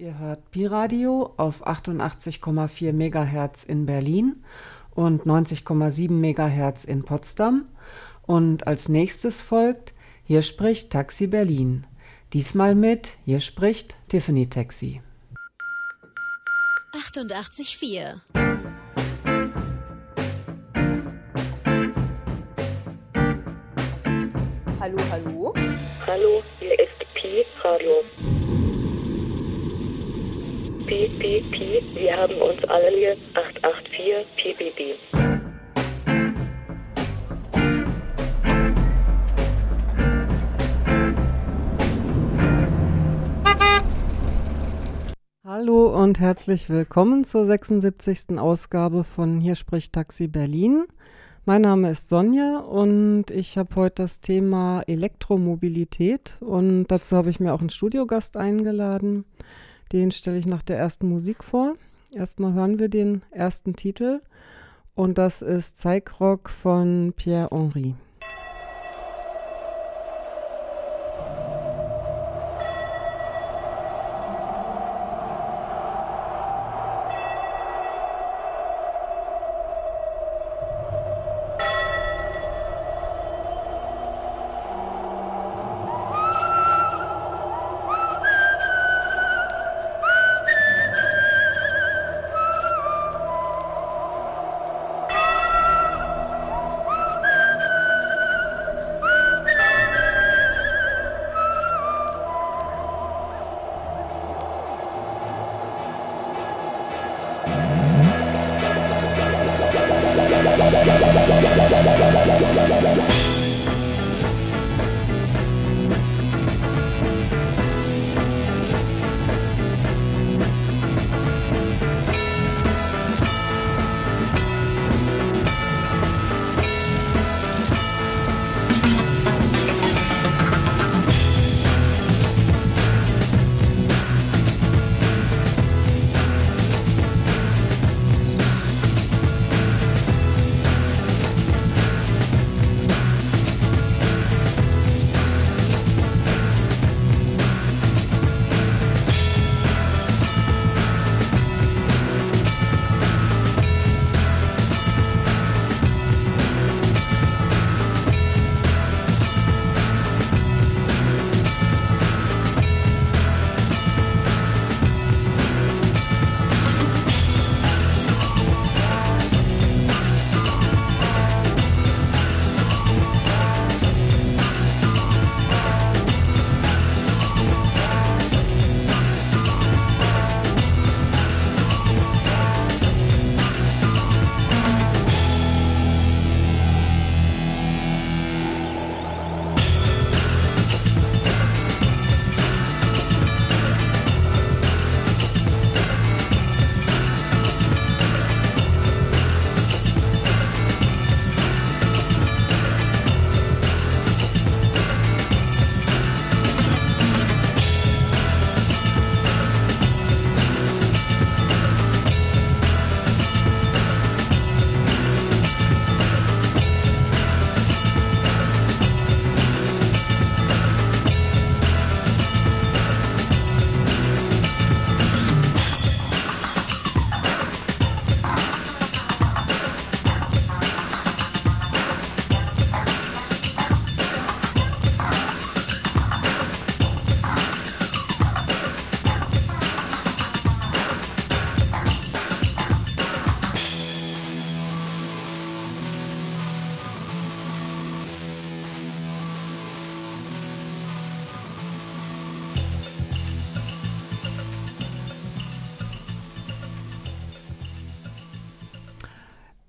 Ihr hört Pi-Radio auf 88,4 MHz in Berlin und 90,7 MHz in Potsdam. Und als nächstes folgt Hier spricht Taxi Berlin. Diesmal mit Hier spricht Tiffany Taxi. 88,4 Hallo, hallo. Hallo, hier ist Pi Pi, wir haben uns alle hier 884 Pi, Pi, Pi. Hallo und herzlich willkommen zur 76. Ausgabe von Hier spricht Taxi Berlin. Mein Name ist Sonja und ich habe heute das Thema Elektromobilität und dazu habe ich mir auch einen Studiogast eingeladen. Den stelle ich nach der ersten Musik vor. Erstmal hören wir den ersten Titel und das ist Zeigrock von Pierre Henry.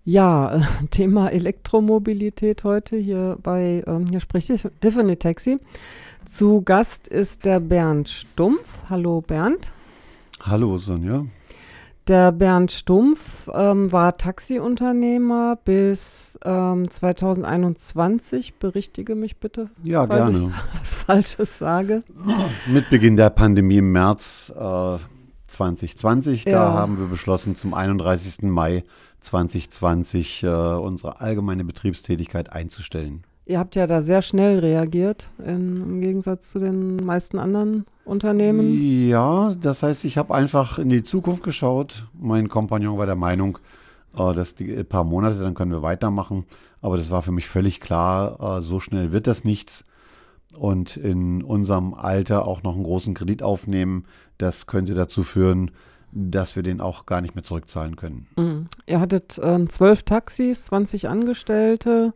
Ja, Thema Elektromobilität heute hier bei, ähm, hier spricht Tiffany Taxi. Zu Gast ist der Bernd Stumpf. Hallo Bernd. Hallo Sonja. Der Bernd Stumpf ähm, war Taxiunternehmer bis ähm, 2021. Berichtige mich bitte, ja, falls gerne. ich was Falsches sage. Mit Beginn der Pandemie im März äh, 2020, Ja. da haben wir beschlossen, zum 31. Mai 2020 äh, unsere allgemeine Betriebstätigkeit einzustellen. Ihr habt ja da sehr schnell reagiert, in, im Gegensatz zu den meisten anderen Unternehmen. Ja, das heißt, ich habe einfach in die Zukunft geschaut. Mein Kompagnon war der Meinung, äh, dass die ein paar Monate, dann können wir weitermachen. Aber das war für mich völlig klar, äh, so schnell wird das nichts. Und in unserem Alter auch noch einen großen Kredit aufnehmen, das könnte dazu führen, dass wir den auch gar nicht mehr zurückzahlen können. Mhm. Ihr hattet ähm, zwölf Taxis, 20 Angestellte.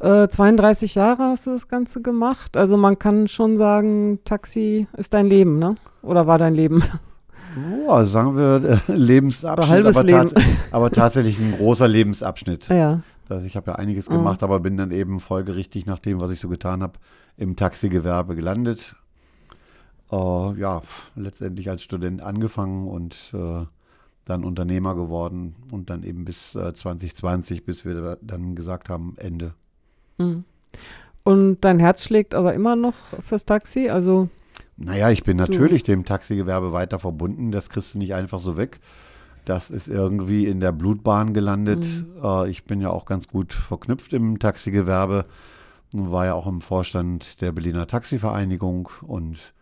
32 äh, Jahre hast du das Ganze gemacht. Also man kann schon sagen, Taxi ist dein Leben, ne? Oder war dein Leben? Oh, sagen wir äh, Lebensabschnitt, halbes aber, Leben. tats aber tatsächlich ein großer Lebensabschnitt. Ja. Also ich habe ja einiges gemacht, mhm. aber bin dann eben folgerichtig nach dem, was ich so getan habe, im Taxigewerbe gelandet. Äh, ja, letztendlich als Student angefangen und äh, dann Unternehmer geworden und dann eben bis 2020, äh, bis wir dann gesagt haben, Ende. Mhm. Und dein Herz schlägt aber immer noch fürs Taxi? Also. Naja, ich bin natürlich dem Taxigewerbe weiter verbunden. Das kriegst du nicht einfach so weg. Das ist irgendwie in der Blutbahn gelandet. Mhm. Äh, ich bin ja auch ganz gut verknüpft im Taxigewerbe. War ja auch im Vorstand der Berliner Taxivereinigung und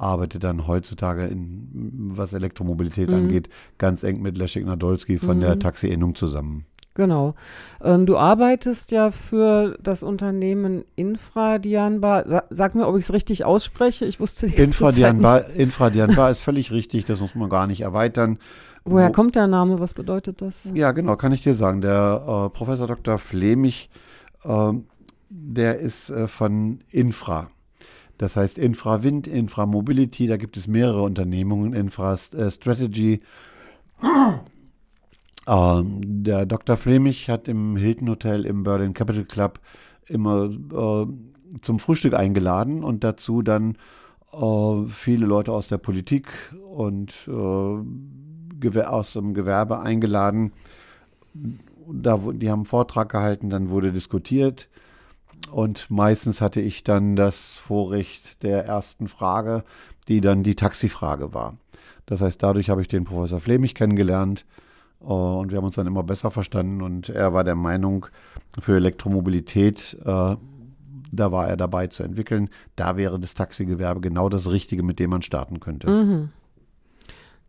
arbeite dann heutzutage, in, was Elektromobilität mhm. angeht, ganz eng mit Leszek Nadolski von mhm. der Taxi-Innung zusammen. Genau. Ähm, du arbeitest ja für das Unternehmen Infradianbar. Sa sag mir, ob ich es richtig ausspreche. Ich wusste die Infradianbar, Infradianbar ist völlig richtig, das muss man gar nicht erweitern. Woher Wo, kommt der Name? Was bedeutet das? Ja, genau, kann ich dir sagen. Der äh, Professor Dr. Flemich, äh, der ist äh, von Infra. Das heißt Infrawind, Inframobility, da gibt es mehrere Unternehmungen, Infra äh. Ähm, der Dr. Flemich hat im Hilton Hotel im Berlin Capital Club immer äh, zum Frühstück eingeladen und dazu dann äh, viele Leute aus der Politik und äh, aus dem Gewerbe eingeladen. Da, die haben einen Vortrag gehalten, dann wurde diskutiert und meistens hatte ich dann das Vorrecht der ersten Frage, die dann die Taxifrage war. Das heißt, dadurch habe ich den Professor Flemich kennengelernt und wir haben uns dann immer besser verstanden und er war der Meinung, für Elektromobilität, äh, da war er dabei zu entwickeln. Da wäre das Taxigewerbe genau das Richtige, mit dem man starten könnte. Mhm.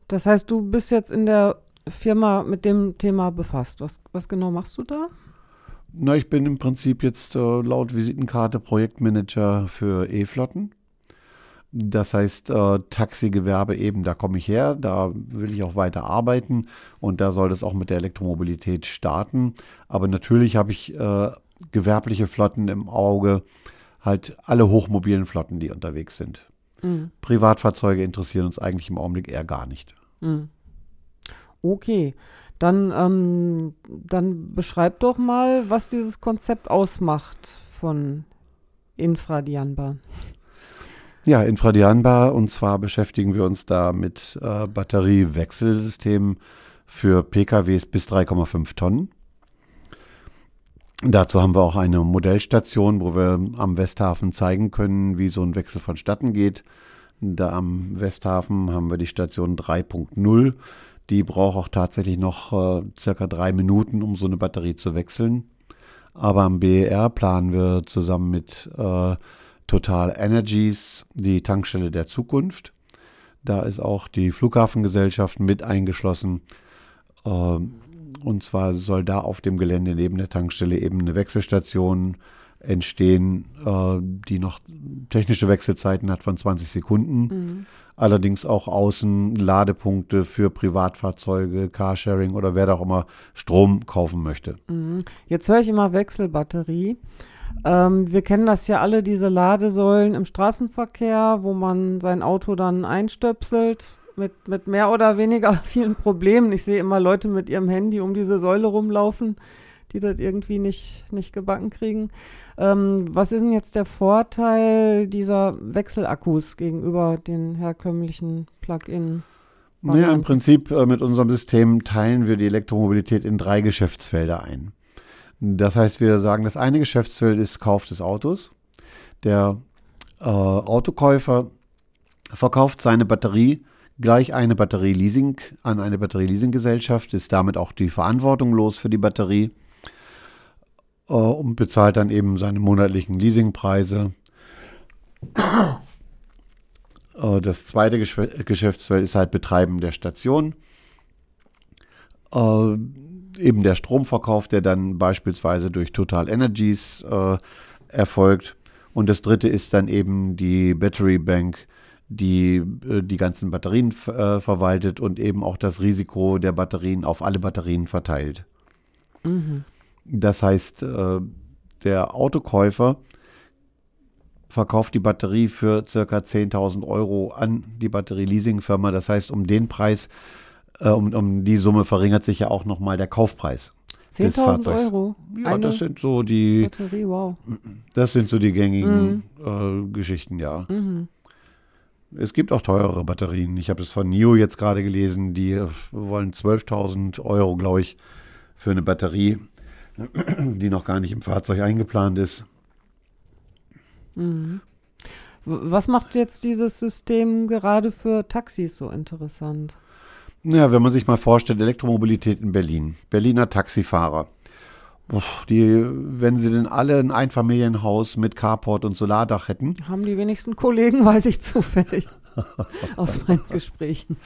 Das heißt, du bist jetzt in der Firma mit dem Thema befasst. Was, was genau machst du da? Na, ich bin im Prinzip jetzt äh, laut Visitenkarte Projektmanager für E-Flotten. Das heißt, äh, Taxigewerbe eben, da komme ich her, da will ich auch weiter arbeiten und da soll das auch mit der Elektromobilität starten. Aber natürlich habe ich äh, gewerbliche Flotten im Auge, halt alle hochmobilen Flotten, die unterwegs sind. Mhm. Privatfahrzeuge interessieren uns eigentlich im Augenblick eher gar nicht. Mhm. Okay, dann, ähm, dann beschreib doch mal, was dieses Konzept ausmacht von Infradianbar. Ja, infradianbar. Und zwar beschäftigen wir uns da mit äh, Batteriewechselsystemen für PKWs bis 3,5 Tonnen. Dazu haben wir auch eine Modellstation, wo wir am Westhafen zeigen können, wie so ein Wechsel vonstatten geht. Da am Westhafen haben wir die Station 3.0. Die braucht auch tatsächlich noch äh, circa drei Minuten, um so eine Batterie zu wechseln. Aber am BER planen wir zusammen mit äh, Total Energies, die Tankstelle der Zukunft. Da ist auch die Flughafengesellschaft mit eingeschlossen. Ähm, und zwar soll da auf dem Gelände neben der Tankstelle eben eine Wechselstation entstehen, äh, die noch technische Wechselzeiten hat von 20 Sekunden. Mhm. Allerdings auch außen Ladepunkte für Privatfahrzeuge, Carsharing oder wer da auch immer Strom kaufen möchte. Mhm. Jetzt höre ich immer Wechselbatterie. Ähm, wir kennen das ja alle, diese Ladesäulen im Straßenverkehr, wo man sein Auto dann einstöpselt mit, mit mehr oder weniger vielen Problemen. Ich sehe immer Leute mit ihrem Handy um diese Säule rumlaufen, die das irgendwie nicht, nicht gebacken kriegen. Ähm, was ist denn jetzt der Vorteil dieser Wechselakkus gegenüber den herkömmlichen Plug-in? Naja, im Prinzip äh, mit unserem System teilen wir die Elektromobilität in drei Geschäftsfelder ein. Das heißt, wir sagen, das eine Geschäftsfeld ist Kauf des Autos. Der äh, Autokäufer verkauft seine Batterie gleich eine Batterieleasing an eine Batterieleasinggesellschaft, ist damit auch die Verantwortung los für die Batterie. Äh, und bezahlt dann eben seine monatlichen Leasingpreise. Äh, das zweite Geschäftsfeld ist halt Betreiben der Station. Äh, eben der Stromverkauf, der dann beispielsweise durch Total Energies äh, erfolgt. Und das dritte ist dann eben die Battery Bank, die äh, die ganzen Batterien verwaltet und eben auch das Risiko der Batterien auf alle Batterien verteilt. Mhm. Das heißt, äh, der Autokäufer verkauft die Batterie für ca. 10.000 Euro an die Batterieleasingfirma. Das heißt, um den Preis, äh, um, um die Summe verringert sich ja auch nochmal der Kaufpreis. 10.000 Euro? Ja, das sind so die. Batterie, wow. Das sind so die gängigen mhm. äh, Geschichten, ja. Mhm. Es gibt auch teurere Batterien. Ich habe es von NIO jetzt gerade gelesen, die wollen 12.000 Euro, glaube ich, für eine Batterie, die noch gar nicht im Fahrzeug eingeplant ist. Mhm. Was macht jetzt dieses System gerade für Taxis so interessant? Ja, wenn man sich mal vorstellt, Elektromobilität in Berlin, Berliner Taxifahrer. Die, wenn sie denn alle ein Einfamilienhaus mit Carport und Solardach hätten. Haben die wenigsten Kollegen, weiß ich zufällig aus meinen Gesprächen.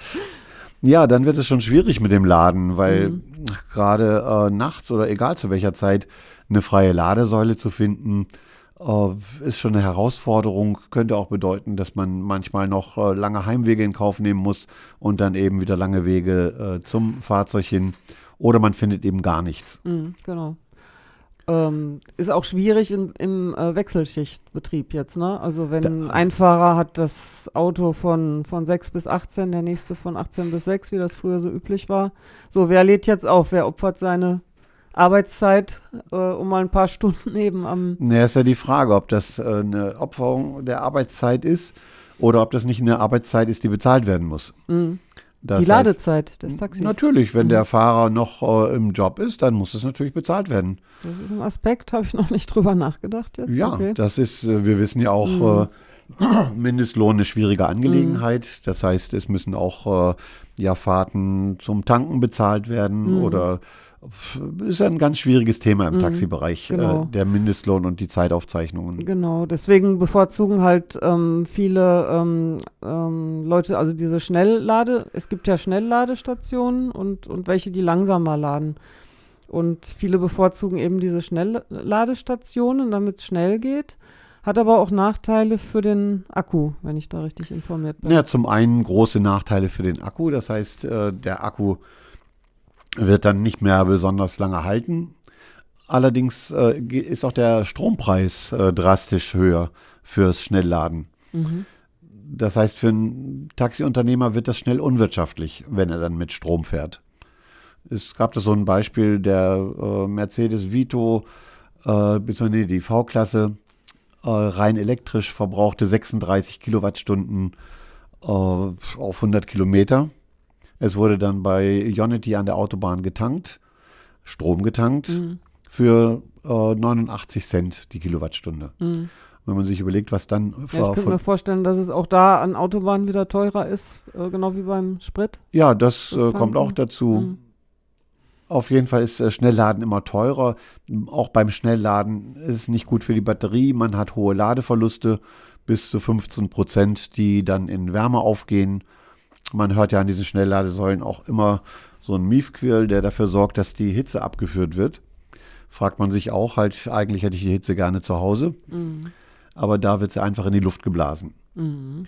Ja, dann wird es schon schwierig mit dem Laden, weil mhm. gerade äh, nachts oder egal zu welcher Zeit eine freie Ladesäule zu finden, äh, ist schon eine Herausforderung. Könnte auch bedeuten, dass man manchmal noch äh, lange Heimwege in Kauf nehmen muss und dann eben wieder lange Wege äh, zum Fahrzeug hin. Oder man findet eben gar nichts. Mhm, genau. Ähm, ist auch schwierig in, im äh, Wechselschichtbetrieb jetzt, ne? Also wenn da, ein Fahrer hat das Auto von, von 6 bis 18, der nächste von 18 bis 6, wie das früher so üblich war. So, wer lädt jetzt auf? Wer opfert seine Arbeitszeit äh, um mal ein paar Stunden eben am. Ja, ist ja die Frage, ob das äh, eine Opferung der Arbeitszeit ist oder ob das nicht eine Arbeitszeit ist, die bezahlt werden muss. Mhm. Die Ladezeit heißt, des Taxis. Natürlich, wenn mhm. der Fahrer noch äh, im Job ist, dann muss es natürlich bezahlt werden. Das ist ein Aspekt, habe ich noch nicht drüber nachgedacht jetzt. Ja, okay. das ist, äh, wir wissen ja auch, mhm. Äh, Mindestlohn eine schwierige Angelegenheit. Mhm. Das heißt, es müssen auch äh, ja, Fahrten zum Tanken bezahlt werden mhm. oder ist ein ganz schwieriges Thema im mhm, Taxibereich, genau. äh, der Mindestlohn und die Zeitaufzeichnungen. Genau, deswegen bevorzugen halt ähm, viele ähm, ähm, Leute, also diese Schnelllade, es gibt ja Schnellladestationen und, und welche, die langsamer laden. Und viele bevorzugen eben diese Schnellladestationen, damit es schnell geht. Hat aber auch Nachteile für den Akku, wenn ich da richtig informiert bin. Ja, zum einen große Nachteile für den Akku. Das heißt, äh, der Akku wird dann nicht mehr besonders lange halten. Allerdings äh, ist auch der Strompreis äh, drastisch höher fürs Schnellladen. Mhm. Das heißt, für einen Taxiunternehmer wird das schnell unwirtschaftlich, wenn er dann mit Strom fährt. Es gab da so ein Beispiel, der äh, Mercedes Vito, äh, beziehungsweise die V-Klasse, äh, rein elektrisch verbrauchte 36 Kilowattstunden äh, auf 100 Kilometer. Es wurde dann bei Unity an der Autobahn getankt, Strom getankt, mhm. für äh, 89 Cent die Kilowattstunde. Mhm. Wenn man sich überlegt, was dann. Ja, ich könnte mir vorstellen, dass es auch da an Autobahnen wieder teurer ist, äh, genau wie beim Sprit. Ja, das, das äh, kommt auch dazu. Mhm. Auf jeden Fall ist äh, Schnellladen immer teurer. Auch beim Schnellladen ist es nicht gut für die Batterie. Man hat hohe Ladeverluste bis zu 15 Prozent, die dann in Wärme aufgehen. Man hört ja an diesen Schnellladesäulen auch immer so einen Miefquirl, der dafür sorgt, dass die Hitze abgeführt wird. Fragt man sich auch, halt, eigentlich hätte ich die Hitze gerne zu Hause. Mhm. Aber da wird sie einfach in die Luft geblasen. Mhm.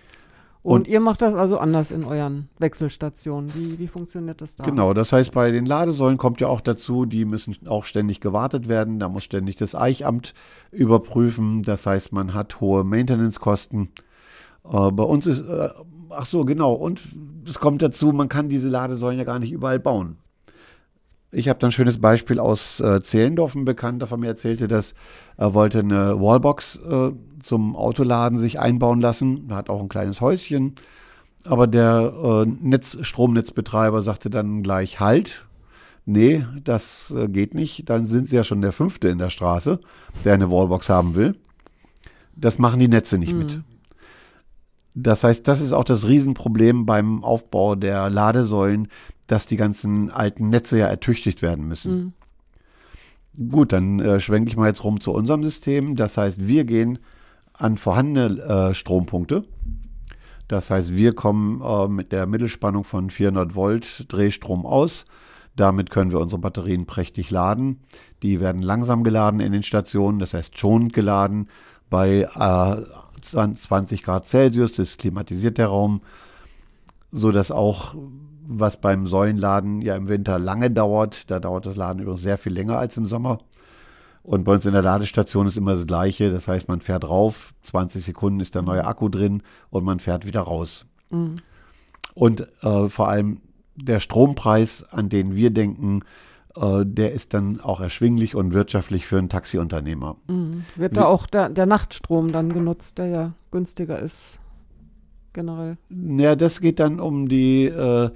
Und, Und, ihr macht das also anders in euren Wechselstationen. Wie, wie funktioniert das da? Genau, das heißt, bei den Ladesäulen kommt ja auch dazu, die müssen auch ständig gewartet werden. Da muss ständig das Eichamt überprüfen. Das heißt, man hat hohe Maintenance-Kosten. Äh, bei uns ist äh, ach so, genau. Und es kommt dazu, man kann diese Ladesäulen ja gar nicht überall bauen. Ich habe dann ein schönes Beispiel aus äh, Zehlendorf. Ein Bekannter von mir erzählte, dass er wollte eine Wallbox äh, zum Autoladen sich einbauen lassen. Er hat auch ein kleines Häuschen. Aber der äh, Netz, Stromnetzbetreiber sagte dann gleich Halt. Nee, das äh, geht nicht. Dann sind sie ja schon der Fünfte in der Straße, der eine Wallbox haben will. Das machen die Netze nicht mhm. mit. Das heißt, das ist auch das Riesenproblem beim Aufbau der Ladesäulen, dass die ganzen alten Netze ja ertüchtigt werden müssen. Mhm. Gut, dann äh, schwenke ich mal jetzt rum zu unserem System. Das heißt, wir gehen an vorhandene äh, Strompunkte. Das heißt, wir kommen äh, mit der Mittelspannung von 400 Volt Drehstrom aus. Damit können wir unsere Batterien prächtig laden. Die werden langsam geladen in den Stationen, das heißt schonend geladen. Bei 20 Grad Celsius das klimatisiert der Raum, sodass auch was beim Säulenladen ja im Winter lange dauert. Da dauert das Laden übrigens sehr viel länger als im Sommer. Und bei uns in der Ladestation ist immer das Gleiche. Das heißt, man fährt rauf, 20 Sekunden ist der neue Akku drin und man fährt wieder raus. Mhm. Und äh, vor allem der Strompreis, an den wir denken, äh, der ist dann auch erschwinglich und wirtschaftlich für einen Taxiunternehmer. Mhm. Wird da auch der, der Nachtstrom dann genutzt, der ja günstiger ist? generell? Ja, das geht dann um die, äh,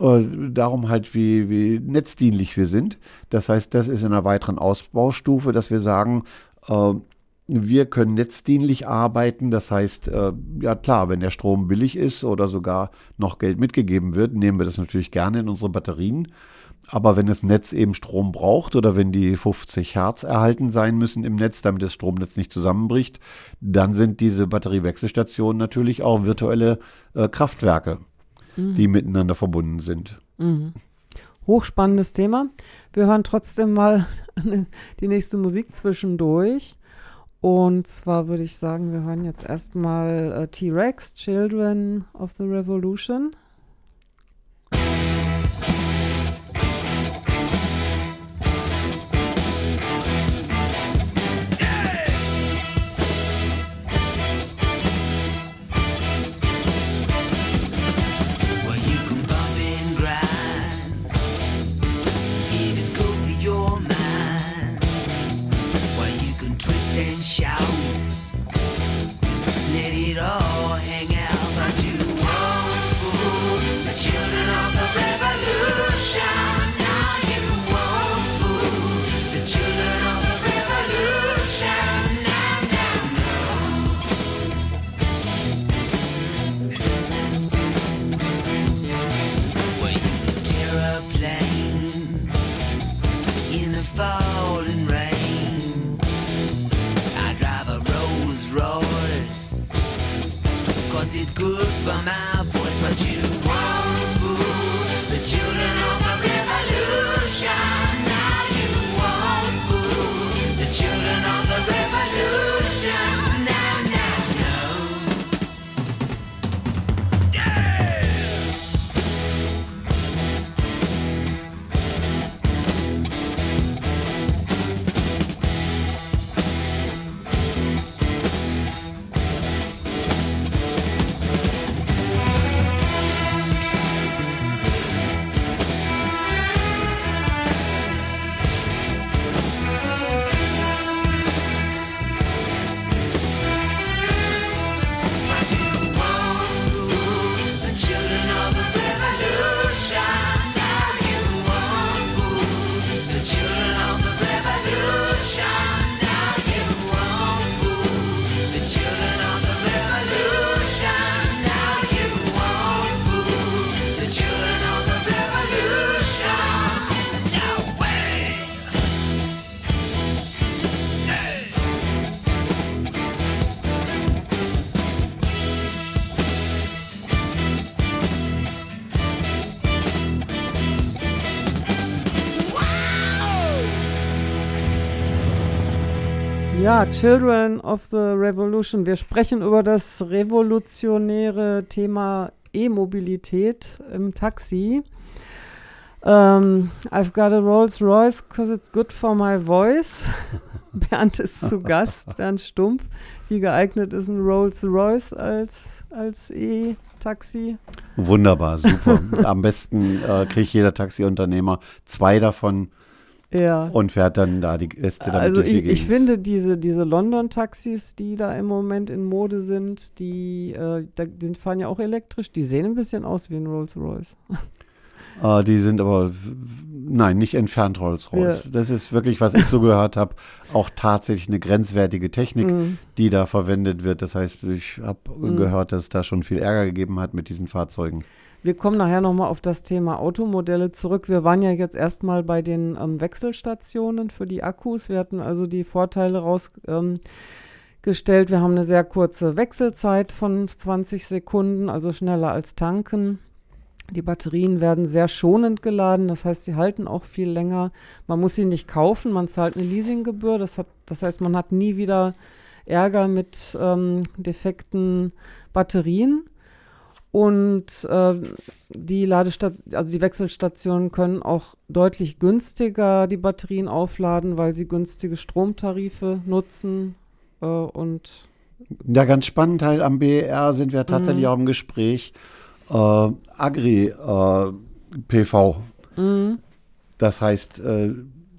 äh, darum halt, wie, wie netzdienlich wir sind. Das heißt, das ist in einer weiteren Ausbaustufe, dass wir sagen, äh, wir können netzdienlich arbeiten. Das heißt, äh, ja klar, wenn der Strom billig ist oder sogar noch Geld mitgegeben wird, nehmen wir das natürlich gerne in unsere Batterien. Aber wenn das Netz eben Strom braucht oder wenn die 50 Hertz erhalten sein müssen im Netz, damit das Stromnetz nicht zusammenbricht, dann sind diese Batteriewechselstationen natürlich auch virtuelle äh, Kraftwerke, mhm. die miteinander verbunden sind. Mhm. Hochspannendes Thema. Wir hören trotzdem mal die nächste Musik zwischendurch. Und zwar würde ich sagen, wir hören jetzt erstmal äh, T-Rex, Children of the Revolution. and shout. good for my Ja, Children of the Revolution. Wir sprechen über das revolutionäre Thema E-Mobilität im Taxi. Um, ähm, I've got a Rolls Royce because it's good for my voice. Bernd ist zu Gast, Bernd Stumpf. Wie geeignet ist ein Rolls Royce als, als E-Taxi? Wunderbar, super. Am besten äh, kriegt jeder Taxiunternehmer zwei davon ja. Und fährt dann da die Gäste damit Also durch die ich, ich finde diese, diese London-Taxis, die da im Moment in Mode sind, die, äh, da, die fahren ja auch elektrisch, die sehen ein bisschen aus wie ein Rolls-Royce. Uh, die sind aber, nein, nicht entfernt Rolls-Royce. Ja. Das ist wirklich, was ich so gehört habe, auch tatsächlich eine grenzwertige Technik, mm. die da verwendet wird. Das heißt, ich habe mm. gehört, dass es da schon viel Ärger gegeben hat mit diesen Fahrzeugen. Wir kommen nachher nochmal auf das Thema Automodelle zurück. Wir waren ja jetzt erstmal bei den ähm, Wechselstationen für die Akkus. Wir hatten also die Vorteile rausgestellt. Ähm, wir haben eine sehr kurze Wechselzeit von 20 Sekunden, also schneller als tanken. Die Batterien werden sehr schonend geladen, das heißt, sie halten auch viel länger. Man muss sie nicht kaufen, man zahlt eine Leasinggebühr. Das, hat, das heißt, man hat nie wieder Ärger mit ähm, defekten Batterien. Und äh, die Ladestat also die Wechselstationen können auch deutlich günstiger die Batterien aufladen, weil sie günstige Stromtarife nutzen. Äh, und ja, ganz spannend halt am BER sind wir tatsächlich mhm. auch im Gespräch äh, Agri-PV. Äh, mhm. Das heißt, äh,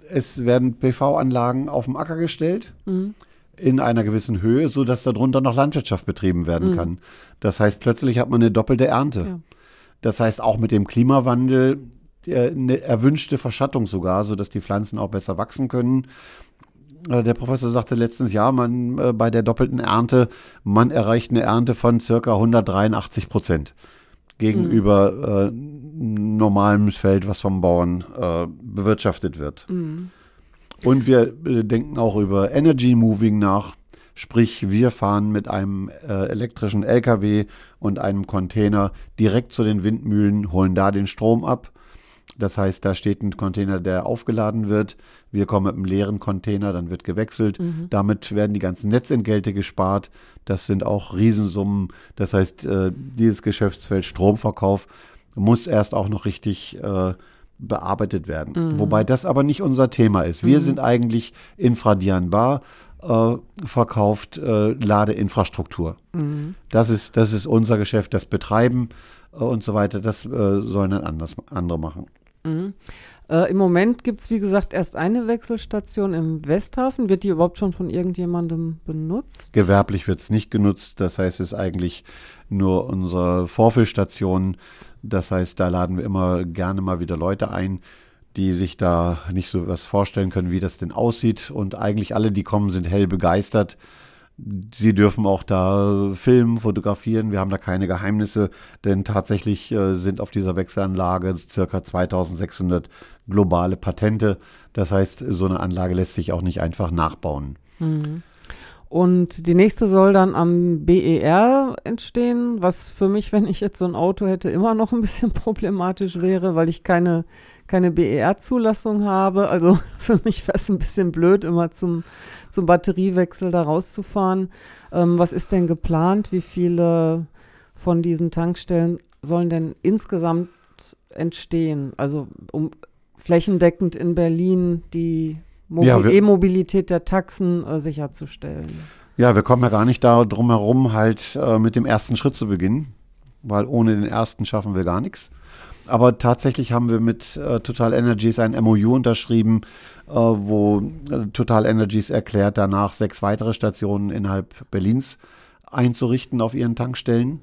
es werden PV-Anlagen auf dem Acker gestellt. Mhm in einer gewissen Höhe, sodass darunter noch Landwirtschaft betrieben werden mhm. kann. Das heißt, plötzlich hat man eine doppelte Ernte. Ja. Das heißt, auch mit dem Klimawandel eine erwünschte Verschattung sogar, sodass die Pflanzen auch besser wachsen können. Äh, der Professor sagte letztens, ja, man äh, bei der doppelten Ernte, man erreicht eine Ernte von circa 183 Prozent gegenüber mhm. äh, normalem Feld, was vom Bauern äh, bewirtschaftet wird. Mhm. Und wir äh, denken auch über Energy Moving nach. Sprich, wir fahren mit einem äh, elektrischen LKW und einem Container direkt zu den Windmühlen, holen da den Strom ab. Das heißt, da steht ein Container, der aufgeladen wird. Wir kommen mit einem leeren Container, dann wird gewechselt. Mhm. Damit werden die ganzen Netzentgelte gespart. Das sind auch Riesensummen. Das heißt, äh, dieses Geschäftsfeld Stromverkauf muss erst auch noch richtig äh, bearbeitet werden. Mhm. Wobei das aber nicht unser Thema ist. Wir mhm. sind eigentlich Infradianbar äh, verkauft äh, Ladeinfrastruktur. Mhm. Das, ist, das ist unser Geschäft, das Betreiben äh, und so weiter. Das äh, sollen dann anders, andere machen. Mhm. Äh, Im Moment gibt es, wie gesagt, erst eine Wechselstation im Westhafen. Wird die überhaupt schon von irgendjemandem benutzt? Gewerblich wird es nicht genutzt. Das heißt, es ist eigentlich nur unsere Vorfüllstation das heißt, da laden wir immer gerne mal wieder Leute ein, die sich da nicht so was vorstellen können, wie das denn aussieht. Und eigentlich alle, die kommen, sind hell begeistert. Sie dürfen auch da filmen, fotografieren. Wir haben da keine Geheimnisse, denn tatsächlich äh, sind auf dieser Wechselanlage circa 2600 globale Patente. Das heißt, so eine Anlage lässt sich auch nicht einfach nachbauen. Mhm. Und die nächste soll dann am BER entstehen, was für mich, wenn ich jetzt so ein Auto hätte, immer noch ein bisschen problematisch wäre, weil ich keine, keine BER-Zulassung habe. Also für mich wäre es ein bisschen blöd, immer zum, zum Batteriewechsel da rauszufahren. Ähm, was ist denn geplant? Wie viele von diesen Tankstellen sollen denn insgesamt entstehen? Also um flächendeckend in Berlin die ja, E-Mobilität der Taxen äh, sicherzustellen. Ja, wir kommen ja gar nicht darum herum, halt äh, mit dem ersten Schritt zu beginnen, weil ohne den ersten schaffen wir gar nichts. Aber tatsächlich haben wir mit äh, Total Energies ein MOU unterschrieben, äh, wo äh, Total Energies erklärt, danach sechs weitere Stationen innerhalb Berlins einzurichten auf ihren Tankstellen.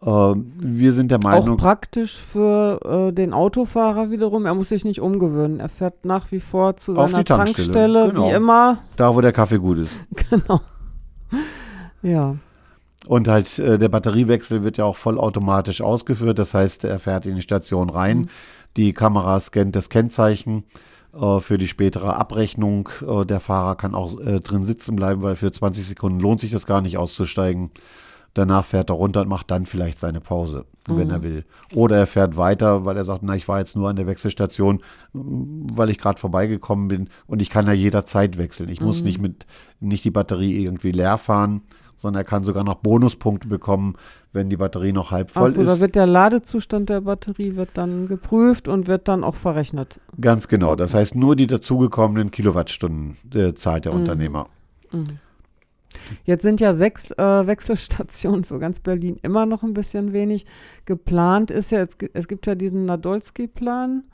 Äh, wir sind der Meinung. Auch praktisch für äh, den Autofahrer wiederum. Er muss sich nicht umgewöhnen. Er fährt nach wie vor zu seiner Tankstelle, Tankstelle genau. wie immer. Da, wo der Kaffee gut ist. Genau. Ja. Und halt äh, der Batteriewechsel wird ja auch vollautomatisch ausgeführt. Das heißt, er fährt in die Station rein. Mhm. Die Kamera scannt das Kennzeichen äh, für die spätere Abrechnung. Äh, der Fahrer kann auch äh, drin sitzen bleiben, weil für 20 Sekunden lohnt sich das gar nicht auszusteigen. Danach fährt er runter und macht dann vielleicht seine Pause, mhm. wenn er will. Oder er fährt weiter, weil er sagt, na, ich war jetzt nur an der Wechselstation, weil ich gerade vorbeigekommen bin und ich kann ja jederzeit wechseln. Ich mhm. muss nicht mit nicht die Batterie irgendwie leer fahren, sondern er kann sogar noch Bonuspunkte bekommen, wenn die Batterie noch halb voll Achso, ist. Da wird der Ladezustand der Batterie wird dann geprüft und wird dann auch verrechnet. Ganz genau. Das heißt, nur die dazugekommenen Kilowattstunden äh, zahlt der mhm. Unternehmer. Mhm. Jetzt sind ja sechs äh, Wechselstationen für ganz Berlin immer noch ein bisschen wenig. Geplant ist ja, es, es gibt ja diesen Nadolski-Plan.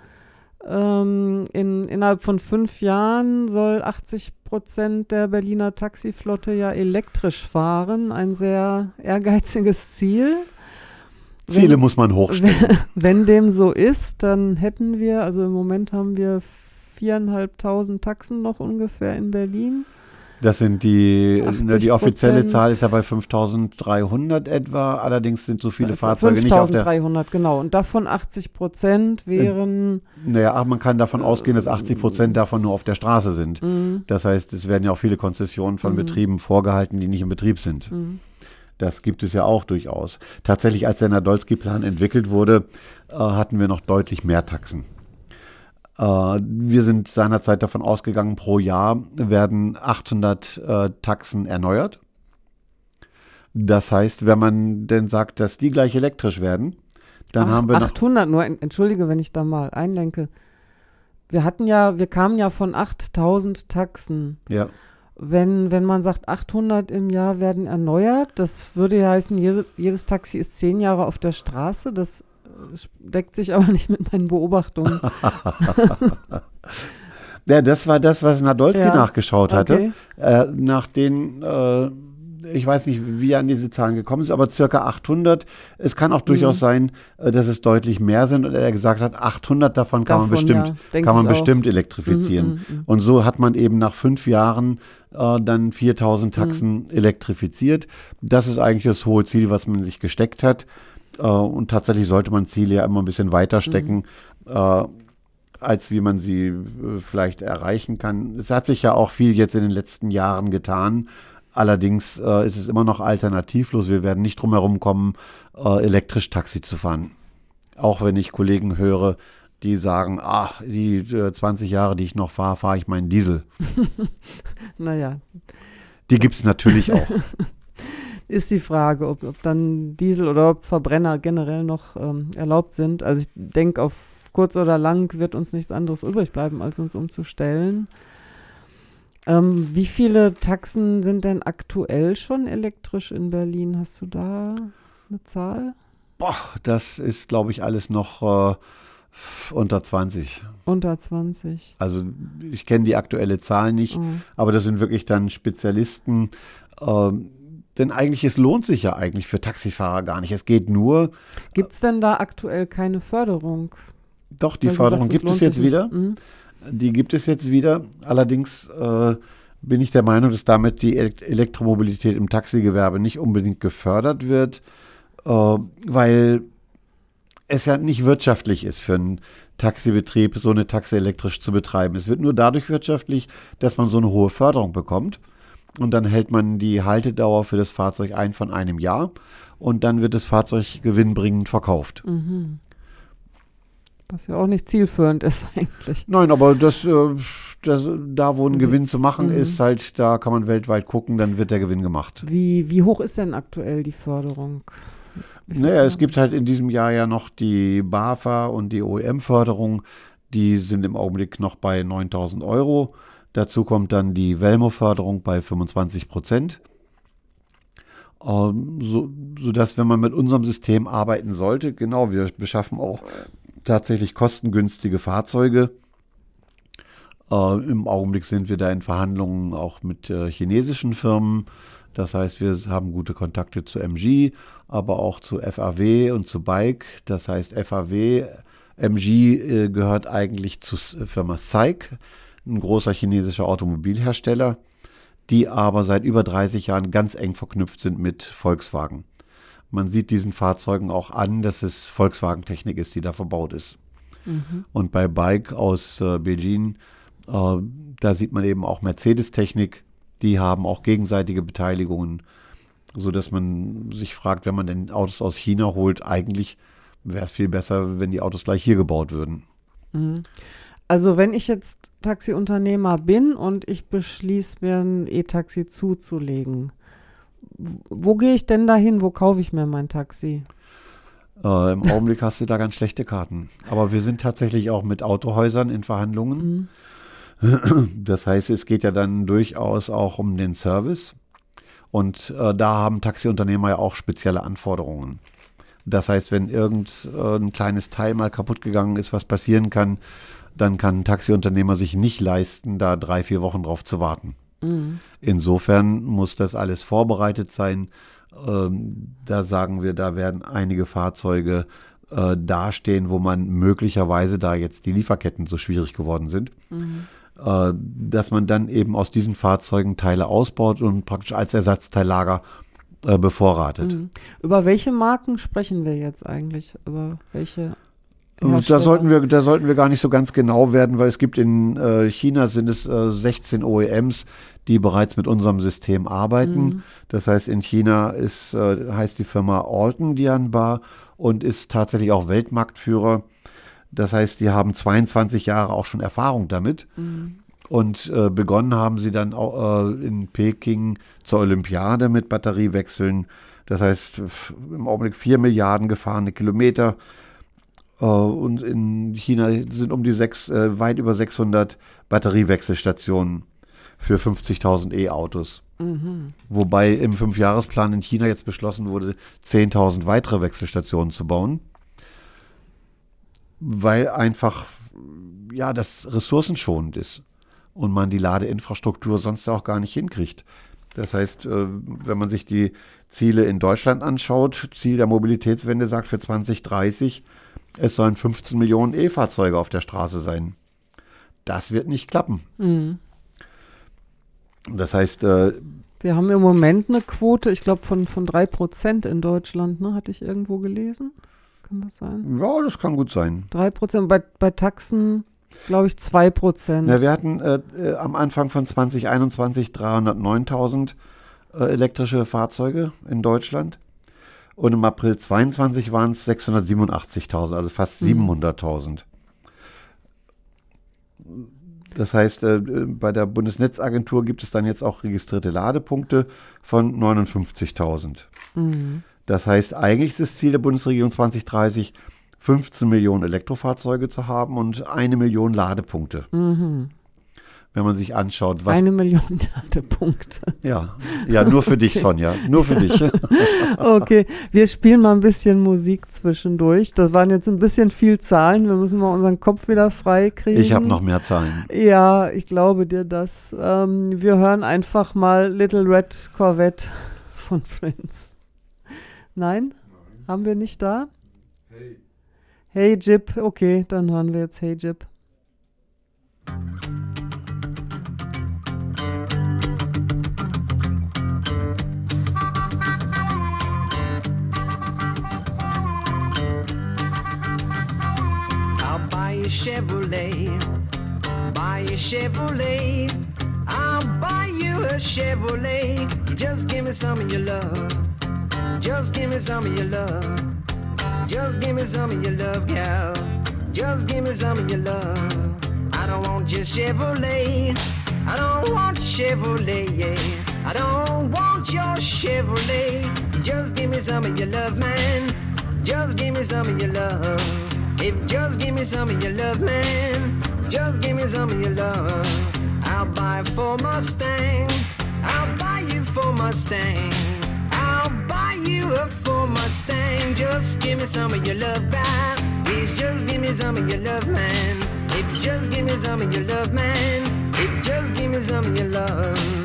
Ähm, in, innerhalb von fünf Jahren soll 80 Prozent der Berliner Taxiflotte ja elektrisch fahren. Ein sehr ehrgeiziges Ziel. Ziele wenn, muss man hochstellen. Wenn, wenn dem so ist, dann hätten wir, also im Moment haben wir viereinhalbtausend Taxen noch ungefähr in Berlin. Das sind die, ne, die offizielle 80%. Zahl ist ja bei 5300 etwa. Allerdings sind so viele Fahrzeuge nicht auf der. 5300, genau. Und davon 80 Prozent wären. Naja, ach, man kann davon ausgehen, dass 80 Prozent davon nur auf der Straße sind. Mhm. Das heißt, es werden ja auch viele Konzessionen von Betrieben vorgehalten, die nicht in Betrieb sind. Mhm. Das gibt es ja auch durchaus. Tatsächlich, als der Nadolski-Plan entwickelt wurde, äh, hatten wir noch deutlich mehr Taxen. Äh, wir sind seinerzeit davon ausgegangen, pro Jahr werden 800 äh, Taxen erneuert. Das heißt, wenn man denn sagt, dass die gleich elektrisch werden, dann Ach, haben wir noch 800 nur, en- entschuldige, wenn ich da mal einlenke. Wir hatten ja, wir kamen ja von 8000 Taxen. ja, Wenn, wenn man sagt, 800 im Jahr werden erneuert, das würde ja heißen, jedes, jedes Taxi ist zehn Jahre auf der Straße. Das deckt sich aber nicht mit meinen Beobachtungen. Ja, das war das, was Nadolski Ja, nachgeschaut hatte. okay. Äh, nach den, äh, ich weiß nicht, wie er an diese Zahlen gekommen ist, aber circa 800. Es kann auch Mhm. durchaus sein, äh, dass es deutlich mehr sind und er gesagt hat, 800 davon kann man Davon, bestimmt, ja, kann man auch. bestimmt elektrifizieren. Mhm, mhm, Und so hat man eben nach fünf Jahren äh, dann 4000 Taxen Mhm. elektrifiziert. Das ist eigentlich das hohe Ziel, was man sich gesteckt hat. Äh, und tatsächlich sollte man Ziele ja immer ein bisschen weiter stecken. Äh, als wie man sie äh, vielleicht erreichen kann. Es hat sich ja auch viel jetzt in den letzten Jahren getan. Allerdings äh, ist es immer noch alternativlos. Wir werden nicht drum herum kommen, äh, elektrisch Taxi zu fahren. Auch wenn ich Kollegen höre, die sagen, ach, die äh, 20 Jahre, die ich noch fahre, fahre ich meinen Diesel. Naja, Die gibt es natürlich auch. ist die Frage, ob, ob dann Diesel oder ob Verbrenner generell noch ähm, erlaubt sind. Also ich denke, auf kurz oder lang wird uns nichts anderes übrig bleiben, als uns umzustellen. Ähm, wie viele Taxen sind denn aktuell schon elektrisch in Berlin? Hast du da eine Zahl? Boah, das ist, glaube ich, alles noch äh, unter 20. Unter 20. Also ich kenne die aktuelle Zahl nicht, Mhm. aber das sind wirklich dann Spezialisten. Ähm, denn eigentlich, es lohnt sich ja eigentlich für Taxifahrer gar nicht. Es geht nur, Gibt es denn da aktuell keine Förderung? doch, die Weil Förderung sagst, gibt es jetzt wieder. Mhm. Die gibt es jetzt wieder. Allerdings äh, bin ich der Meinung, dass damit die Elekt Elektromobilität im Taxigewerbe nicht unbedingt gefördert wird, äh, weil es ja nicht wirtschaftlich ist für einen Taxibetrieb, so eine Taxe elektrisch zu betreiben. Es wird nur dadurch wirtschaftlich, dass man so eine hohe Förderung bekommt. Und dann hält man die Haltedauer für das Fahrzeug ein von einem Jahr und dann wird das Fahrzeug gewinnbringend verkauft. Mhm. Was ja auch nicht zielführend ist eigentlich. Nein, aber das, äh, das, da wo ein Gewinn zu machen Mhm. ist, halt, da kann man weltweit gucken, dann wird der Gewinn gemacht. Wie, wie hoch ist denn aktuell die Förderung? Naja, es gibt halt in diesem Jahr ja noch die BAFA und die OEM-Förderung. Die sind im Augenblick noch bei 9000 Euro. Dazu kommt dann die Velmo-Förderung bei 25 Prozent. Ähm, so, sodass, wenn man mit unserem System arbeiten sollte, genau, wir beschaffen auch tatsächlich kostengünstige Fahrzeuge. Äh, Im Augenblick sind wir da in Verhandlungen auch mit äh, chinesischen Firmen. Das heißt, wir haben gute Kontakte zu MG, aber auch zu FAW und zu Bike. Das heißt, FAW, MG äh, gehört eigentlich zur Firma SAIC, ein großer chinesischer Automobilhersteller, die aber seit über 30 Jahren ganz eng verknüpft sind mit Volkswagen. Man sieht diesen Fahrzeugen auch an, dass es Volkswagen-Technik ist, die da verbaut ist. Mhm. Und bei Bike aus äh, Beijing, äh, da sieht man eben auch Mercedes-Technik. Die haben auch gegenseitige Beteiligungen, sodass man sich fragt, wenn man denn Autos aus China holt, eigentlich wäre es viel besser, wenn die Autos gleich hier gebaut würden. Mhm. Also wenn ich jetzt Taxiunternehmer bin und ich beschließe mir ein E-Taxi zuzulegen, wo gehe ich denn dahin? Wo kaufe ich mir mein Taxi? Äh, Im Augenblick hast du da ganz schlechte Karten. Aber wir sind tatsächlich auch mit Autohäusern in Verhandlungen. Mhm. Das heißt, es geht ja dann durchaus auch um den Service. Und äh, da haben Taxiunternehmer ja auch spezielle Anforderungen. Das heißt, wenn irgendein kleines Teil mal kaputt gegangen ist, was passieren kann, dann kann ein Taxiunternehmer sich nicht leisten, da drei, vier Wochen drauf zu warten. Mhm. Insofern muss das alles vorbereitet sein. Ähm, da sagen wir, da werden einige Fahrzeuge äh, dastehen, wo man möglicherweise, da jetzt die Lieferketten so schwierig geworden sind, Mhm. äh, dass man dann eben aus diesen Fahrzeugen Teile ausbaut und praktisch als Ersatzteillager äh, bevorratet. Mhm. Über welche Marken sprechen wir jetzt eigentlich? Über welche? Da sollten, wir, da sollten wir gar nicht so ganz genau werden, weil es gibt in äh, China sind es äh, 16 OEMs, die bereits mit unserem System arbeiten. Mhm. Das heißt, in China ist, äh, heißt die Firma Alton Dianbar und ist tatsächlich auch Weltmarktführer. Das heißt, die haben 22 Jahre auch schon Erfahrung damit. Mhm. Und äh, begonnen haben sie dann auch äh, in Peking zur Olympiade mit Batteriewechseln. Das heißt, im Augenblick 4 Milliarden gefahrene Kilometer. Äh, und in China sind um die sechs, äh, weit über 600 Batteriewechselstationen für 50.000 E-Autos. Mhm. Wobei im Fünfjahresplan in China jetzt beschlossen wurde, 10.000 weitere Wechselstationen zu bauen. Weil einfach, ja, das ressourcenschonend ist und man die Ladeinfrastruktur sonst auch gar nicht hinkriegt. Das heißt, äh, wenn man sich die Ziele in Deutschland anschaut, Ziel der Mobilitätswende sagt für 2030, es sollen 15 Millionen E-Fahrzeuge auf der Straße sein. Das wird nicht klappen. Mhm. Das heißt, äh, Wir haben im Moment eine Quote, ich glaube, von, von 3% in Deutschland, ne? Hatte ich irgendwo gelesen? Kann das sein? ja, das kann gut sein. 3%, bei, bei Taxen, glaube ich, 2%. Ja, wir hatten äh, äh, am Anfang von 2021 309.000 äh, elektrische Fahrzeuge in Deutschland. Und im April 22 waren es 687.000, also fast Mhm. 700.000. Das heißt, äh, bei der Bundesnetzagentur gibt es dann jetzt auch registrierte Ladepunkte von 59.000. Mhm. Das heißt, eigentlich ist das Ziel der Bundesregierung 2030, 15 Millionen Elektrofahrzeuge zu haben und eine Million Ladepunkte. Mhm. Wenn man sich anschaut, was Eine Million Ladepunkte. Ja, ja, nur für dich, Sonja. Nur für dich. Okay, wir spielen mal ein bisschen Musik zwischendurch. Das waren jetzt ein bisschen viel Zahlen. Wir müssen mal unseren Kopf wieder frei kriegen. Ich habe noch mehr Zahlen. Ja, ich glaube dir das. Ähm, wir hören einfach mal Little Red Corvette von Prince. Nein? Haben wir nicht da? Hey. Hey Jip, okay, dann hören wir jetzt Hey Jip. You Chevrolet, buy you Chevrolet. I'll buy you a Chevrolet. Just give me some of your love. Just give me some of your love. Just give me some of your love, gal. Just give me some of your love. I don't want just Chevrolet. I don't want Chevrolet, yeah. I don't want your Chevrolet. Just give me some of your love, man. Just give me some of your love. If just give me some of your love, man. Just give me some of your love. I'll buy for Mustang. I'll buy you for Mustang. I'll buy you a for Mustang. Just give me some of your love back. Please just give me some of your love, man. If you just give me some of your love, man. If you just give me some of your love.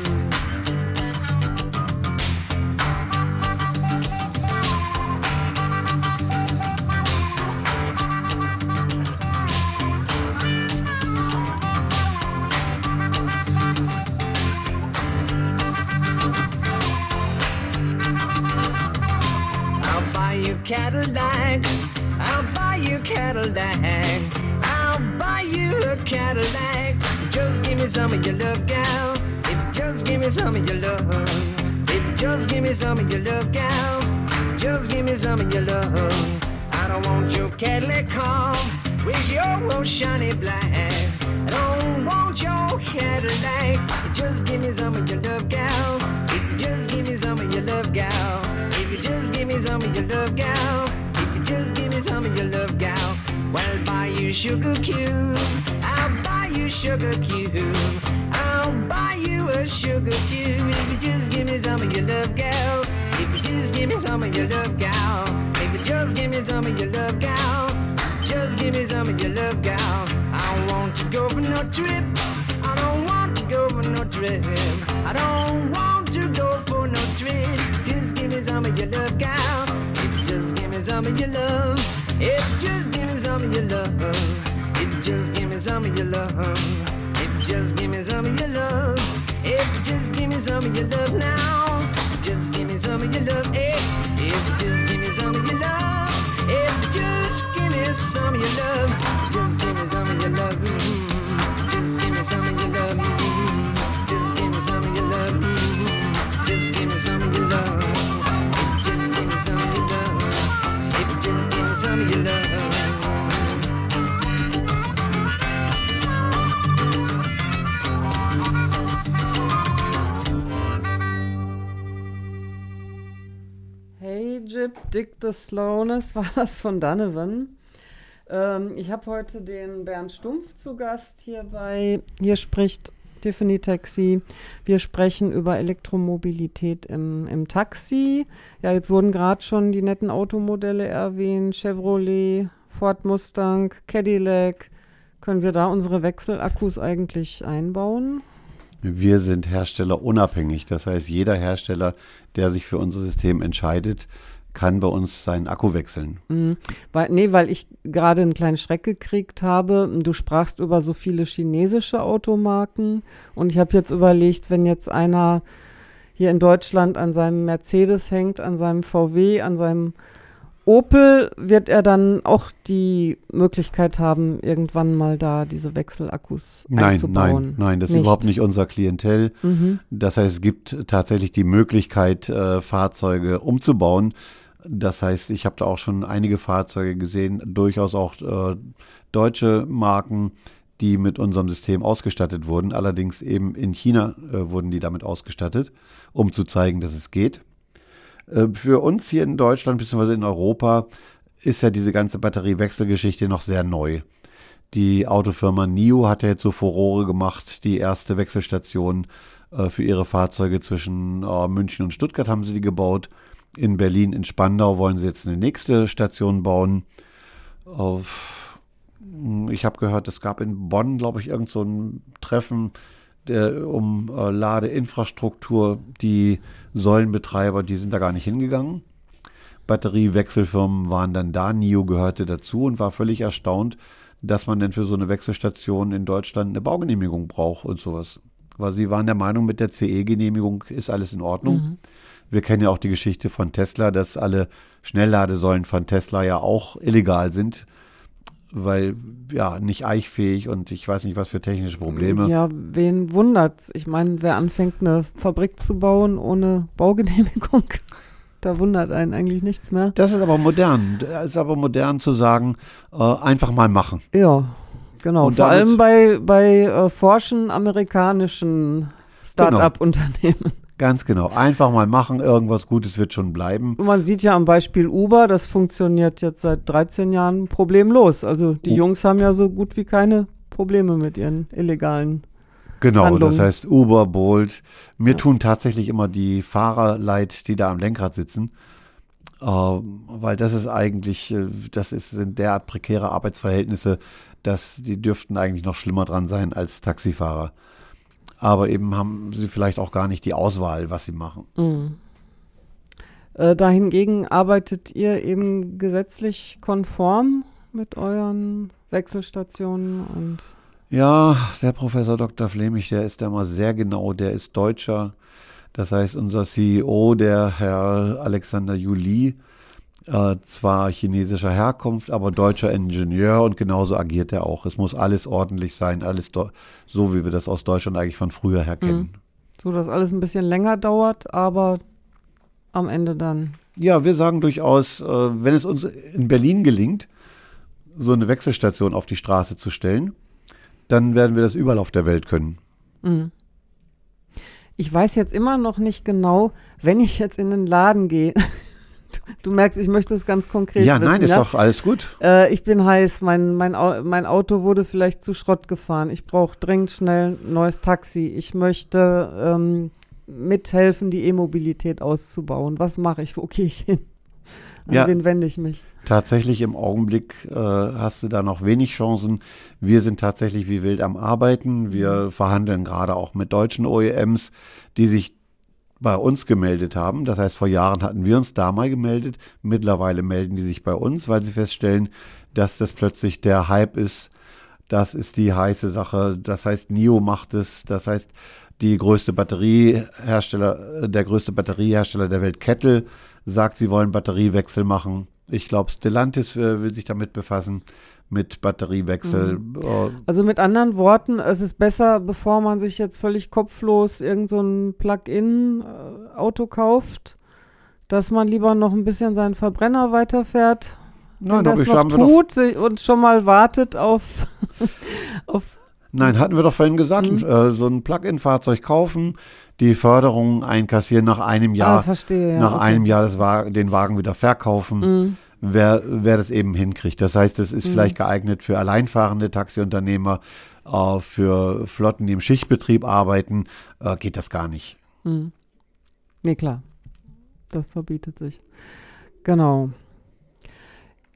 Your old shiny black. I don't want your Cadillac. Just give me some of your love, gal. If you just give me some of your love, gal. If you just give me some of your love, gal. If you just give me some of your love, gal. Well, I'll buy you sugar cube. I'll buy you sugar cube. I'll buy you a sugar cube. If you just give me some of your love, gal. If you just give me some of your love, gal. If you just give me some of your love, gal give me some of your love, gal. I don't want to go for no trip. I don't want to go for no trip. I don't want to go for no trip. Just give me some of your love, gal. If just give me some of your love. If just give me some of your love. If just give me some of your love. If just give me some of your love. If just give me some of your love now. Just give me some of your love. Eh? If, if just give me some of your love. If just some Jip, Dick the Slowness war das von Donovan. Ähm, ich habe heute den Bernd Stumpf zu Gast hier bei Hier spricht Tiffany Taxi. Wir sprechen über Elektromobilität im, im Taxi. Ja, jetzt wurden gerade schon die netten Automodelle erwähnt. Chevrolet, Ford Mustang, Cadillac. Können wir da unsere Wechselakkus eigentlich einbauen? Wir sind herstellerunabhängig. Das heißt, jeder Hersteller, der sich für unser System entscheidet, kann bei uns seinen Akku wechseln. Mhm. Weil, nee, weil ich gerade einen kleinen Schreck gekriegt habe. Du sprachst über so viele chinesische Automarken und ich habe jetzt überlegt, wenn jetzt einer hier in Deutschland an seinem Mercedes hängt, an seinem VW, an seinem Opel, wird er dann auch die Möglichkeit haben, irgendwann mal da diese Wechselakkus Nein, einzubauen? nein, nein, das ist überhaupt nicht unser Klientel. Mhm. Das heißt, es gibt tatsächlich die Möglichkeit, äh, Fahrzeuge umzubauen. Das heißt, ich habe da auch schon einige Fahrzeuge gesehen, durchaus auch äh, deutsche Marken, die mit unserem System ausgestattet wurden. Allerdings eben in China äh, wurden die damit ausgestattet, um zu zeigen, dass es geht. Äh, Für uns hier in Deutschland bzw. in Europa ist ja diese ganze Batteriewechselgeschichte noch sehr neu. Die Autofirma NIO hat ja jetzt so Furore gemacht, die erste Wechselstation äh, für ihre Fahrzeuge zwischen äh, München und Stuttgart haben sie die gebaut. In Berlin, in Spandau wollen sie jetzt eine nächste Station bauen. Auf, ich habe gehört, es gab in Bonn, glaube ich, irgend so ein Treffen der, um äh, Ladeinfrastruktur. Die Säulenbetreiber, die sind da gar nicht hingegangen. Batteriewechselfirmen waren dann da, NIO gehörte dazu und war völlig erstaunt, dass man denn für so eine Wechselstation in Deutschland eine Baugenehmigung braucht und sowas. Weil sie waren der Meinung, mit der CE-Genehmigung ist alles in Ordnung. Mhm. Wir kennen ja auch die Geschichte von Tesla, dass alle Schnellladesäulen von Tesla ja auch illegal sind, weil ja nicht eichfähig und ich weiß nicht, was für technische Probleme. Ja, wen wundert's? Ich meine, wer anfängt, eine Fabrik zu bauen ohne Baugenehmigung, da wundert einen eigentlich nichts mehr. Das ist aber modern. Das ist aber modern zu sagen, äh, einfach mal machen. Ja, genau. Und Vor allem bei, bei äh, forschen amerikanischen Start-up-Unternehmen. Ganz genau. Einfach mal machen. Irgendwas Gutes wird schon bleiben. Und Man sieht ja am Beispiel Uber, das funktioniert jetzt seit 13 Jahren problemlos. Also die U- Jungs haben ja so gut wie keine Probleme mit ihren illegalen. Genau, Handlungen. das heißt Uber, Bolt. Mir tun tatsächlich immer die Fahrer leid, die da am Lenkrad sitzen. Äh, weil das ist eigentlich, äh, das ist, sind derart prekäre Arbeitsverhältnisse, dass die dürften eigentlich noch schlimmer dran sein als Taxifahrer. Aber eben haben sie vielleicht auch gar nicht die Auswahl, was sie machen. Mhm. Äh, dahingegen arbeitet ihr eben gesetzlich konform mit euren Wechselstationen und Ja, der Professor Dr. Flemich, der ist da mal sehr genau, der ist Deutscher. Das heißt, unser CEO, der Herr Alexander Juli, äh, zwar chinesischer Herkunft, aber deutscher Ingenieur und genauso agiert er auch. Es muss alles ordentlich sein, alles so, wie wir das aus Deutschland eigentlich von früher her kennen. so, dass alles ein bisschen länger dauert, aber am Ende dann. Ja, wir sagen durchaus, äh, wenn es uns in Berlin gelingt, so eine Wechselstation auf die Straße zu stellen, dann werden wir das überall auf der Welt können. Mhm. Ich weiß jetzt immer noch nicht genau, wenn ich jetzt in den Laden gehe. Du, merkst, ich möchte es ganz konkret Ja, wissen. nein, ist ja? doch alles gut. Äh, ich bin heiß, mein, mein, mein Auto wurde vielleicht zu Schrott gefahren. Ich brauche dringend schnell ein neues Taxi. Ich möchte ähm, mithelfen, die E-Mobilität auszubauen. Was mache ich? Wo gehe ich hin? An Ja. wen wende ich mich? Tatsächlich im Augenblick äh, hast du da noch wenig Chancen. Wir sind tatsächlich wie wild am Arbeiten. Wir verhandeln gerade auch mit deutschen OEMs, die sich bei uns gemeldet haben. Das heißt, vor Jahren hatten wir uns da mal gemeldet. Mittlerweile melden die sich bei uns, weil sie feststellen, dass das plötzlich der Hype ist. Das ist die heiße Sache. Das heißt, NIO macht es. Das heißt, Die größte Batteriehersteller, der größte Batteriehersteller der Welt, Kettle, sagt, sie wollen Batteriewechsel machen. Ich glaube, Stellantis äh, will sich damit befassen, mit Batteriewechsel. Äh, Also mit anderen Worten, es ist besser, bevor man sich jetzt völlig kopflos irgend so ein Plug-in-Auto kauft, dass man lieber noch ein bisschen seinen Verbrenner weiterfährt, Nein, das noch haben wir doch, tut sich- und schon mal wartet auf, auf nein, hatten wir doch vorhin gesagt, Mhm. äh, so ein Plug-in-Fahrzeug kaufen, die Förderung einkassieren nach einem ah, Jahr, verstehe, ja, nach okay. einem Jahr das Wa- den Wagen wieder verkaufen. Mhm. Wer, wer das eben hinkriegt. Das heißt, es ist Mhm. vielleicht geeignet für alleinfahrende Taxiunternehmer, äh, für Flotten, die im Schichtbetrieb arbeiten, äh, geht das gar nicht. Mhm. Nee, klar. Das verbietet sich. Genau.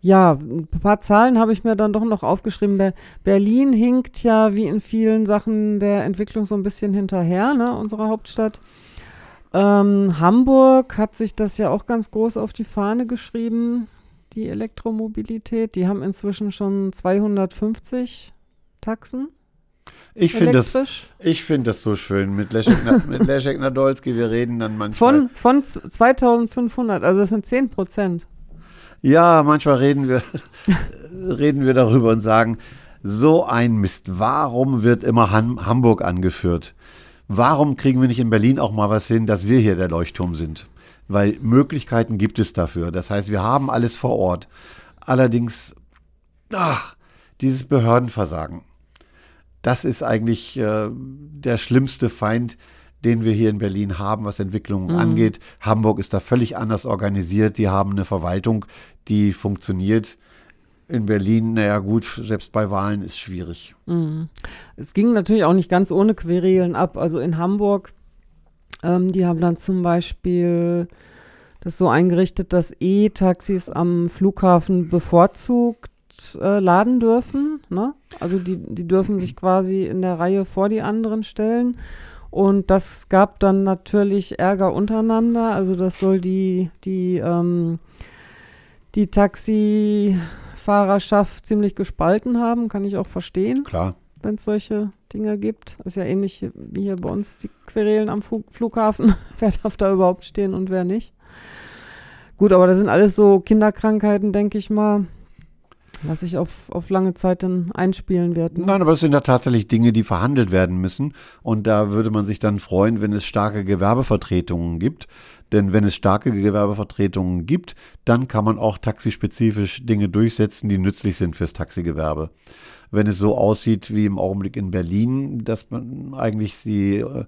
Ja, ein paar Zahlen habe ich mir dann doch noch aufgeschrieben. Ber Berlin hinkt ja wie in vielen Sachen der Entwicklung so ein bisschen hinterher, ne, unsere Hauptstadt. Ähm, Hamburg hat sich das ja auch ganz groß auf die Fahne geschrieben, die Elektromobilität. Die haben inzwischen schon 250 Taxen Ich finde das, ich find das so schön mit Leszek, mit Leszek Nadolski. Wir reden dann manchmal. Von, von z- 2500, also das sind 10 Prozent. Ja, manchmal reden wir, reden wir darüber und sagen, so ein Mist. Warum wird immer Han Hamburg angeführt? Warum kriegen wir nicht in Berlin auch mal was hin, dass wir hier der Leuchtturm sind? Weil Möglichkeiten gibt es dafür. Das heißt, wir haben alles vor Ort. Allerdings, ach, dieses Behördenversagen, das ist eigentlich äh, der schlimmste Feind, den wir hier in Berlin haben, was Entwicklungen angeht. Hamburg ist da völlig anders organisiert. Die haben eine Verwaltung, die funktioniert. In Berlin, naja gut, selbst bei Wahlen ist schwierig. Es ging natürlich auch nicht ganz ohne Querelen ab. Also in Hamburg, ähm, die haben dann zum Beispiel das so eingerichtet, dass E-Taxis am Flughafen bevorzugt äh, laden dürfen. Ne? Also die, die dürfen sich quasi in der Reihe vor die anderen stellen. Und das gab dann natürlich Ärger untereinander. Also das soll die, die, ähm, die Taxifahrerschaft ziemlich gespalten haben, kann ich auch verstehen Klar. wenn es solche Dinge gibt. Ist ja ähnlich wie hier bei uns die Querelen am Flughafen. wer darf da überhaupt stehen und wer nicht? Gut, aber das sind alles so Kinderkrankheiten, denke ich mal, was sich auf, auf lange Zeit dann einspielen wird. Ne? Nein, aber es sind ja tatsächlich Dinge, die verhandelt werden müssen. Und da würde man sich dann freuen, wenn es starke Gewerbevertretungen gibt. Denn wenn es starke Gewerbevertretungen gibt, dann kann man auch taxispezifisch Dinge durchsetzen, die nützlich sind fürs Taxigewerbe. Wenn es so aussieht wie im Augenblick in Berlin, dass man eigentlich die, äh,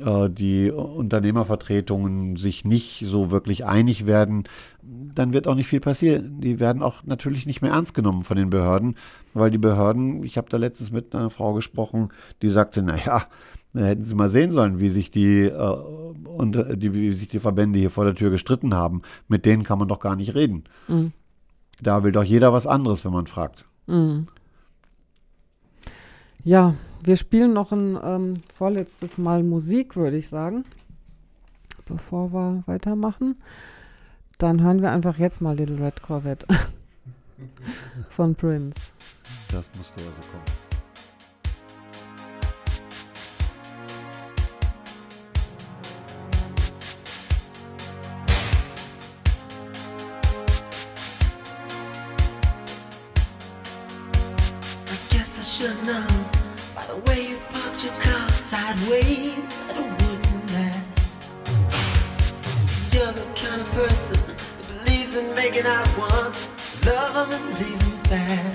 äh, die Unternehmervertretungen sich nicht so wirklich einig werden, dann wird auch nicht viel passieren. Die werden auch natürlich nicht mehr ernst genommen von den Behörden, weil die Behörden, ich habe da letztens mit einer Frau gesprochen, die sagte, naja, hätten Sie mal sehen sollen, wie sich die, äh, und, äh, die, wie sich die Verbände hier vor der Tür gestritten haben. Mit denen kann man doch gar nicht reden. Mhm. Da will doch jeder was anderes, wenn man fragt. Mhm. Ja, wir spielen noch ein ähm, vorletztes Mal Musik, würde ich sagen, bevor wir weitermachen. Dann hören wir einfach jetzt mal Little Red Corvette von Prince. Das musste ja so kommen. I want. Love them and leave them fast.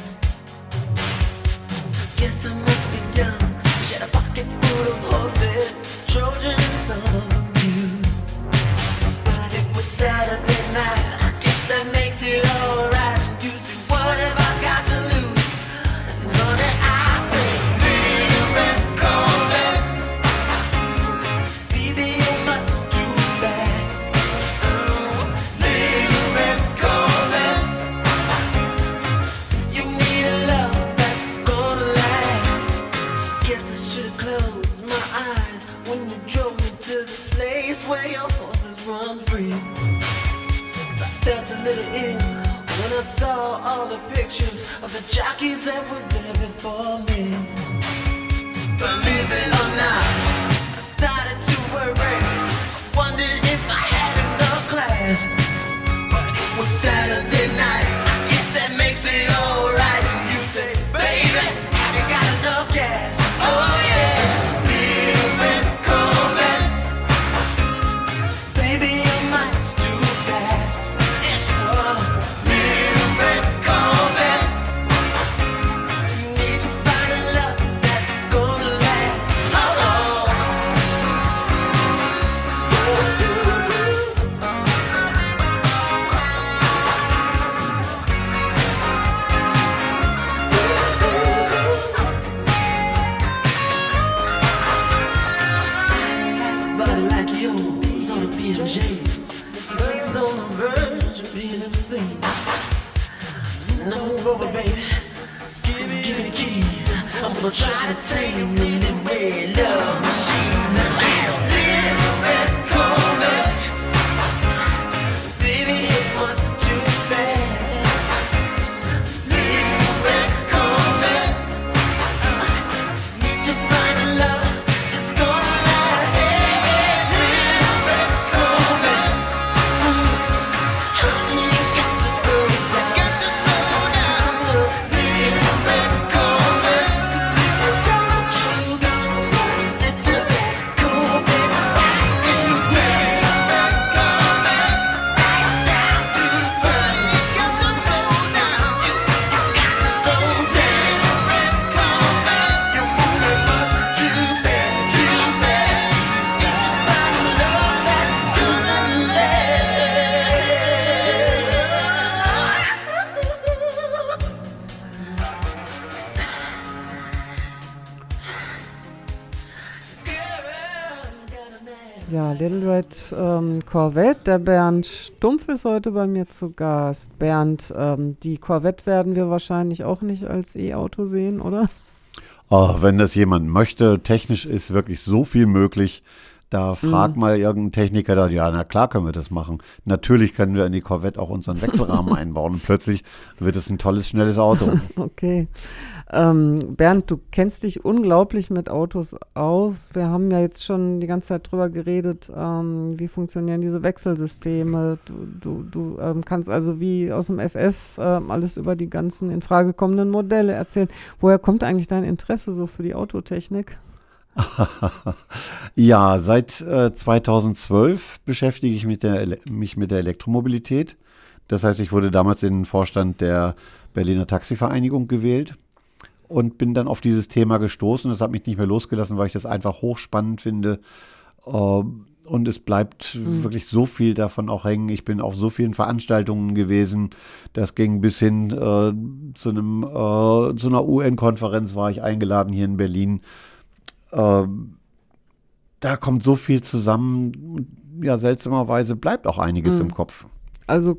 Corvette. Der Bernd Stumpf ist heute bei mir zu Gast. Bernd, ähm, die Corvette werden wir wahrscheinlich auch nicht als E-Auto sehen, oder? Oh, wenn das jemand möchte, technisch ist wirklich so viel möglich. Da frag mal irgendeinen Techniker, da, ja, na klar können wir das machen. Natürlich können wir in die Corvette auch unseren Wechselrahmen einbauen und plötzlich wird es ein tolles, schnelles Auto. Okay. Ähm, Bernd, du kennst dich unglaublich mit Autos aus. Wir haben ja jetzt schon die ganze Zeit drüber geredet, ähm, wie funktionieren diese Wechselsysteme. Du, du, du ähm, kannst also wie aus dem FF ähm, alles über die ganzen in Frage kommenden Modelle erzählen. Woher kommt eigentlich dein Interesse so für die Autotechnik? Ja, seit äh, 2012 beschäftige ich mit der, mich mit der Elektromobilität. Das heißt, ich wurde damals in den Vorstand der Berliner Taxivereinigung gewählt und bin dann auf dieses Thema gestoßen. Das hat mich nicht mehr losgelassen, weil ich das einfach hochspannend finde. Äh, und es bleibt wirklich so viel davon auch hängen. Ich bin auf so vielen Veranstaltungen gewesen. Das ging bis hin äh, zu, einem, äh, zu einer UN-Konferenz war ich eingeladen hier in Berlin. Ähm, da kommt so viel zusammen. Ja, seltsamerweise bleibt auch einiges Mhm. im Kopf. Also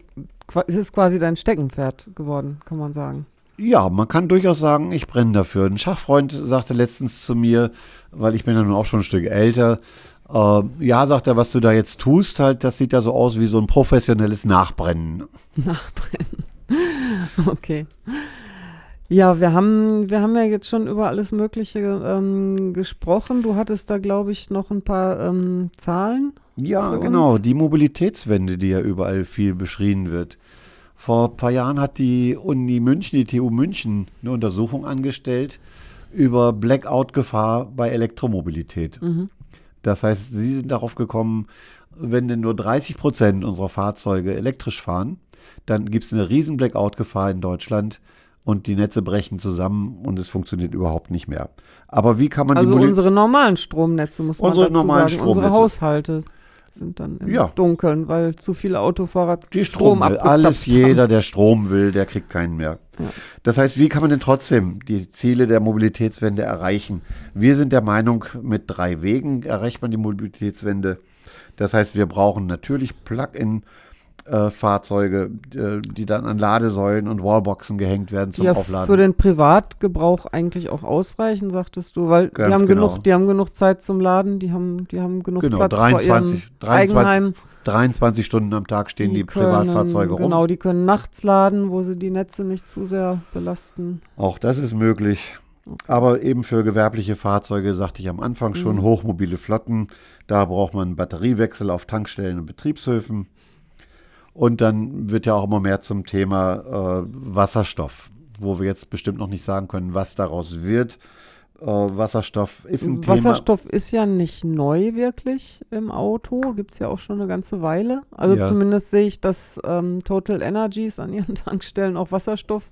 es ist quasi dein Steckenpferd geworden, kann man sagen. Ja, man kann durchaus sagen, ich brenne dafür. Ein Schachfreund sagte letztens zu mir, weil ich bin ja nun auch schon ein Stück älter, äh, ja, sagt er, was du da jetzt tust, halt, das sieht ja so aus wie so ein professionelles Nachbrennen. Nachbrennen. okay. Ja, wir haben, wir haben ja jetzt schon über alles Mögliche ähm, gesprochen. Du hattest da, glaube ich, noch ein paar ähm, Zahlen. Ja, genau, uns? die Mobilitätswende, die ja überall viel beschrien wird. Vor ein paar Jahren hat die Uni München, die TU München, eine Untersuchung angestellt über Blackout-Gefahr bei Elektromobilität. Das heißt, sie sind darauf gekommen, wenn denn nur 30 Prozent unserer Fahrzeuge elektrisch fahren, dann gibt es eine riesen Blackout-Gefahr in Deutschland und die Netze brechen zusammen und es funktioniert überhaupt nicht mehr. Aber wie kann man Also die Moli- unsere normalen Stromnetze, muss man Unsere dazu normalen sagen. Unsere. Haushalte sind dann im Ja. Dunkeln, weil zu viele Autofahrer Die Strom abgezapft Alles, haben. jeder, der Strom will, der kriegt keinen mehr. Das heißt, wie kann man denn trotzdem die Ziele der Mobilitätswende erreichen? Wir sind der Meinung, mit drei Wegen erreicht man die Mobilitätswende. Das heißt, wir brauchen natürlich Plug-in-Fahrzeuge, äh, die dann an Ladesäulen und Wallboxen gehängt werden zum die ja Aufladen. für den Privatgebrauch eigentlich auch ausreichen, sagtest du, weil die Ganz haben genau. genug, die haben genug Zeit zum Laden, die haben, die haben genug Genau, Platz vor 23, ihrem 23 Eigenheim. 23 Stunden am Tag stehen die, können, Privatfahrzeuge rum. Genau, die können nachts laden, wo sie die Netze nicht zu sehr belasten. Auch das ist möglich. Aber eben für gewerbliche Fahrzeuge, sagte ich am Anfang schon, Mhm. hochmobile Flotten. Da braucht man einen Batteriewechsel auf Tankstellen und Betriebshöfen. Und dann wird ja auch immer mehr zum Thema äh, Wasserstoff, wo wir jetzt bestimmt noch nicht sagen können, was daraus wird. Äh, Wasserstoff ist ein Wasserstoff ist ja nicht neu wirklich im Auto, gibt es ja auch schon eine ganze Weile. Also Ja. zumindest sehe ich, dass ähm, Total Energies an ihren Tankstellen auch Wasserstoff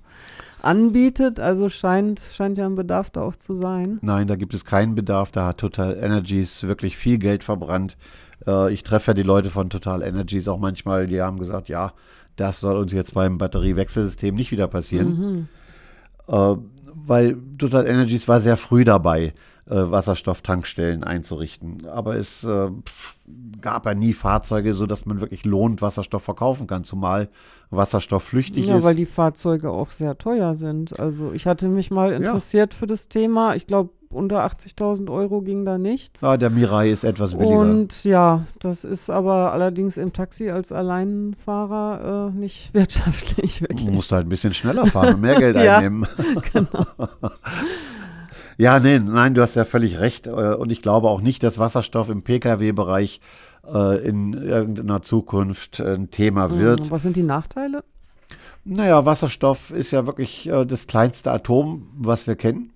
anbietet. Also scheint, scheint ja ein Bedarf da auch zu sein. Thema. Nein, da gibt es keinen Bedarf. Da hat Total Energies wirklich viel Geld verbrannt. Äh, ich treffe ja die Leute von Total Energies auch manchmal, die haben gesagt, ja, das soll uns jetzt beim Batteriewechselsystem nicht wieder passieren. Mhm. äh, weil Total Energies war sehr früh dabei. Äh, Wasserstofftankstellen einzurichten. Aber es äh, gab ja nie Fahrzeuge, sodass man wirklich lohnt Wasserstoff verkaufen kann, zumal Wasserstoff flüchtig Ja, ist. weil die Fahrzeuge auch sehr teuer sind. Also ich hatte mich mal interessiert für das Thema. Ich glaube, unter 80.000 Euro ging da nichts. ja, der Mirai ist etwas billiger. Und ja, das ist aber allerdings im Taxi als Alleinfahrer äh, nicht wirtschaftlich Du wirklich. musst halt ein bisschen schneller fahren und mehr Geld Ja, einnehmen. ja, nee, nein, du hast ja völlig recht. Äh, Und ich glaube auch nicht, dass Wasserstoff im Pkw-Bereich äh, in irgendeiner Zukunft ein Thema wird. Mhm. Was sind die Nachteile? Naja, Wasserstoff ist ja wirklich äh, das kleinste Atom, was wir kennen.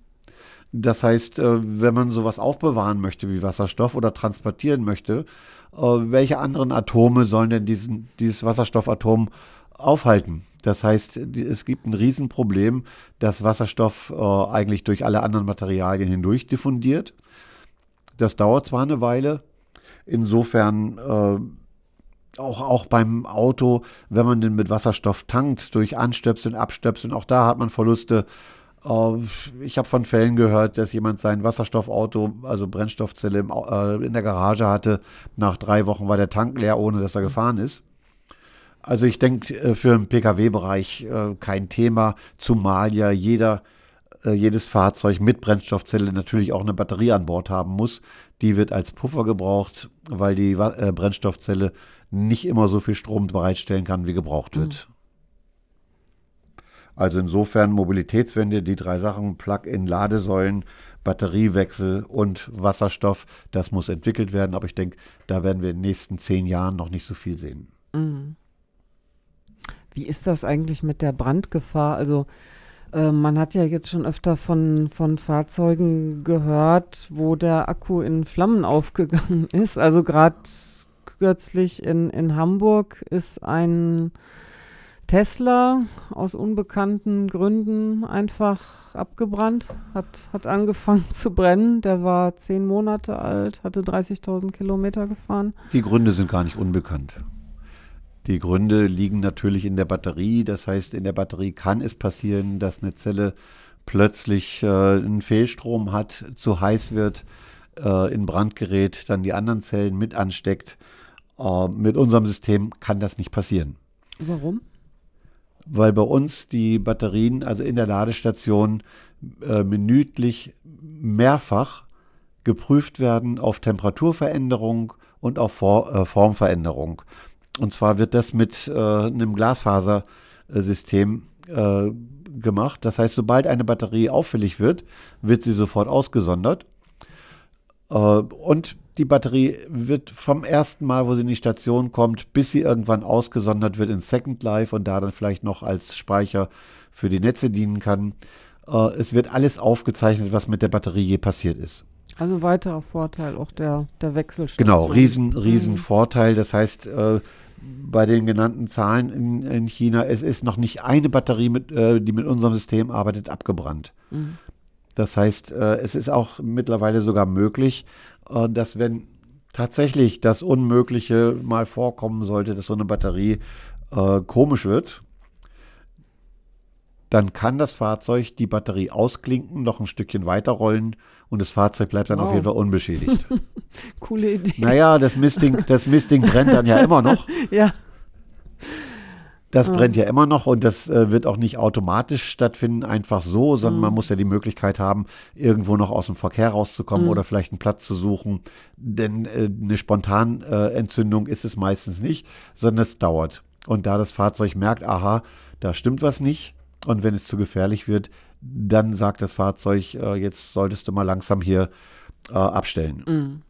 Das heißt, äh, wenn man sowas aufbewahren möchte wie Wasserstoff oder transportieren möchte, äh, welche anderen Atome sollen denn diesen, dieses Wasserstoffatom aufhalten? Das heißt, es gibt ein Riesenproblem, dass Wasserstoff äh, eigentlich durch alle anderen Materialien hindurch diffundiert. Das dauert zwar eine Weile, insofern äh, auch, auch beim Auto, wenn man den mit Wasserstoff tankt, durch Anstöpseln, Abstöpseln, auch da hat man Verluste. Äh, Ich habe von Fällen gehört, dass jemand sein Wasserstoffauto, also Brennstoffzelle im, äh, in der Garage hatte. Nach drei Wochen war der Tank leer, ohne dass er gefahren ist. Also ich denke, äh, für den Pkw-Bereich äh, kein Thema, zumal ja jeder, äh, jedes Fahrzeug mit Brennstoffzelle natürlich auch eine Batterie an Bord haben muss. Die wird als Puffer gebraucht, weil die Brennstoffzelle nicht immer so viel Strom bereitstellen kann, wie gebraucht wird. Also insofern Mobilitätswende, die drei Sachen, Plug-in, Ladesäulen, Batteriewechsel und Wasserstoff, das muss entwickelt werden. Aber ich denke, da werden wir in den nächsten zehn Jahren noch nicht so viel sehen. Wie ist das eigentlich mit der Brandgefahr? Also äh, man hat ja jetzt schon öfter von, von Fahrzeugen gehört, wo der Akku in Flammen aufgegangen ist. Also gerade kürzlich in, in Hamburg ist ein Tesla aus unbekannten Gründen einfach abgebrannt, hat, hat angefangen zu brennen. Der war zehn Monate alt, hatte 30.000 Kilometer gefahren. Die Gründe sind gar nicht unbekannt. Die Gründe liegen natürlich in der Batterie. Das heißt, in der Batterie kann es passieren, dass eine Zelle plötzlich äh, einen Fehlstrom hat, zu heiß wird, äh, in Brand gerät, dann die anderen Zellen mit ansteckt. Äh, mit unserem System kann das nicht passieren. Warum? weil bei uns die Batterien, also in der Ladestation, äh, minütlich mehrfach geprüft werden auf Temperaturveränderung und auf For äh, Formveränderung. Und zwar wird das mit äh, einem Glasfasersystem äh, gemacht. Das heißt, sobald eine Batterie auffällig wird, wird sie sofort ausgesondert. Äh, und die Batterie wird vom ersten Mal, wo sie in die Station kommt, bis sie irgendwann ausgesondert wird in Second Life und da dann vielleicht noch als Speicher für die Netze dienen kann. Äh, es wird alles aufgezeichnet, was mit der Batterie je passiert ist. Also weiterer Vorteil auch der, der Wechselstation. Genau, riesen, riesen Vorteil. Das heißt, äh, bei den genannten Zahlen in, in China, es ist noch nicht eine Batterie, mit, äh, die mit unserem System arbeitet, abgebrannt. Das heißt, äh, es ist auch mittlerweile sogar möglich, äh, dass wenn tatsächlich das Unmögliche mal vorkommen sollte, dass so eine Batterie äh, komisch wird, dann kann das Fahrzeug die Batterie ausklinken, noch ein Stückchen weiterrollen und das Fahrzeug bleibt dann auf Wow. jeden Fall unbeschädigt. Coole Idee. Naja, das Mistding, das Mistding brennt dann ja immer noch. Ja. Das brennt ja immer noch und das äh, wird auch nicht automatisch stattfinden, einfach so, sondern man muss ja die Möglichkeit haben, irgendwo noch aus dem Verkehr rauszukommen oder vielleicht einen Platz zu suchen. Denn äh, eine Spontanentzündung äh, Entzündung ist es meistens nicht, sondern es dauert. Und da das Fahrzeug merkt, aha, da stimmt was nicht und wenn es zu gefährlich wird, dann sagt das Fahrzeug, äh, jetzt solltest du mal langsam hier äh, abstellen.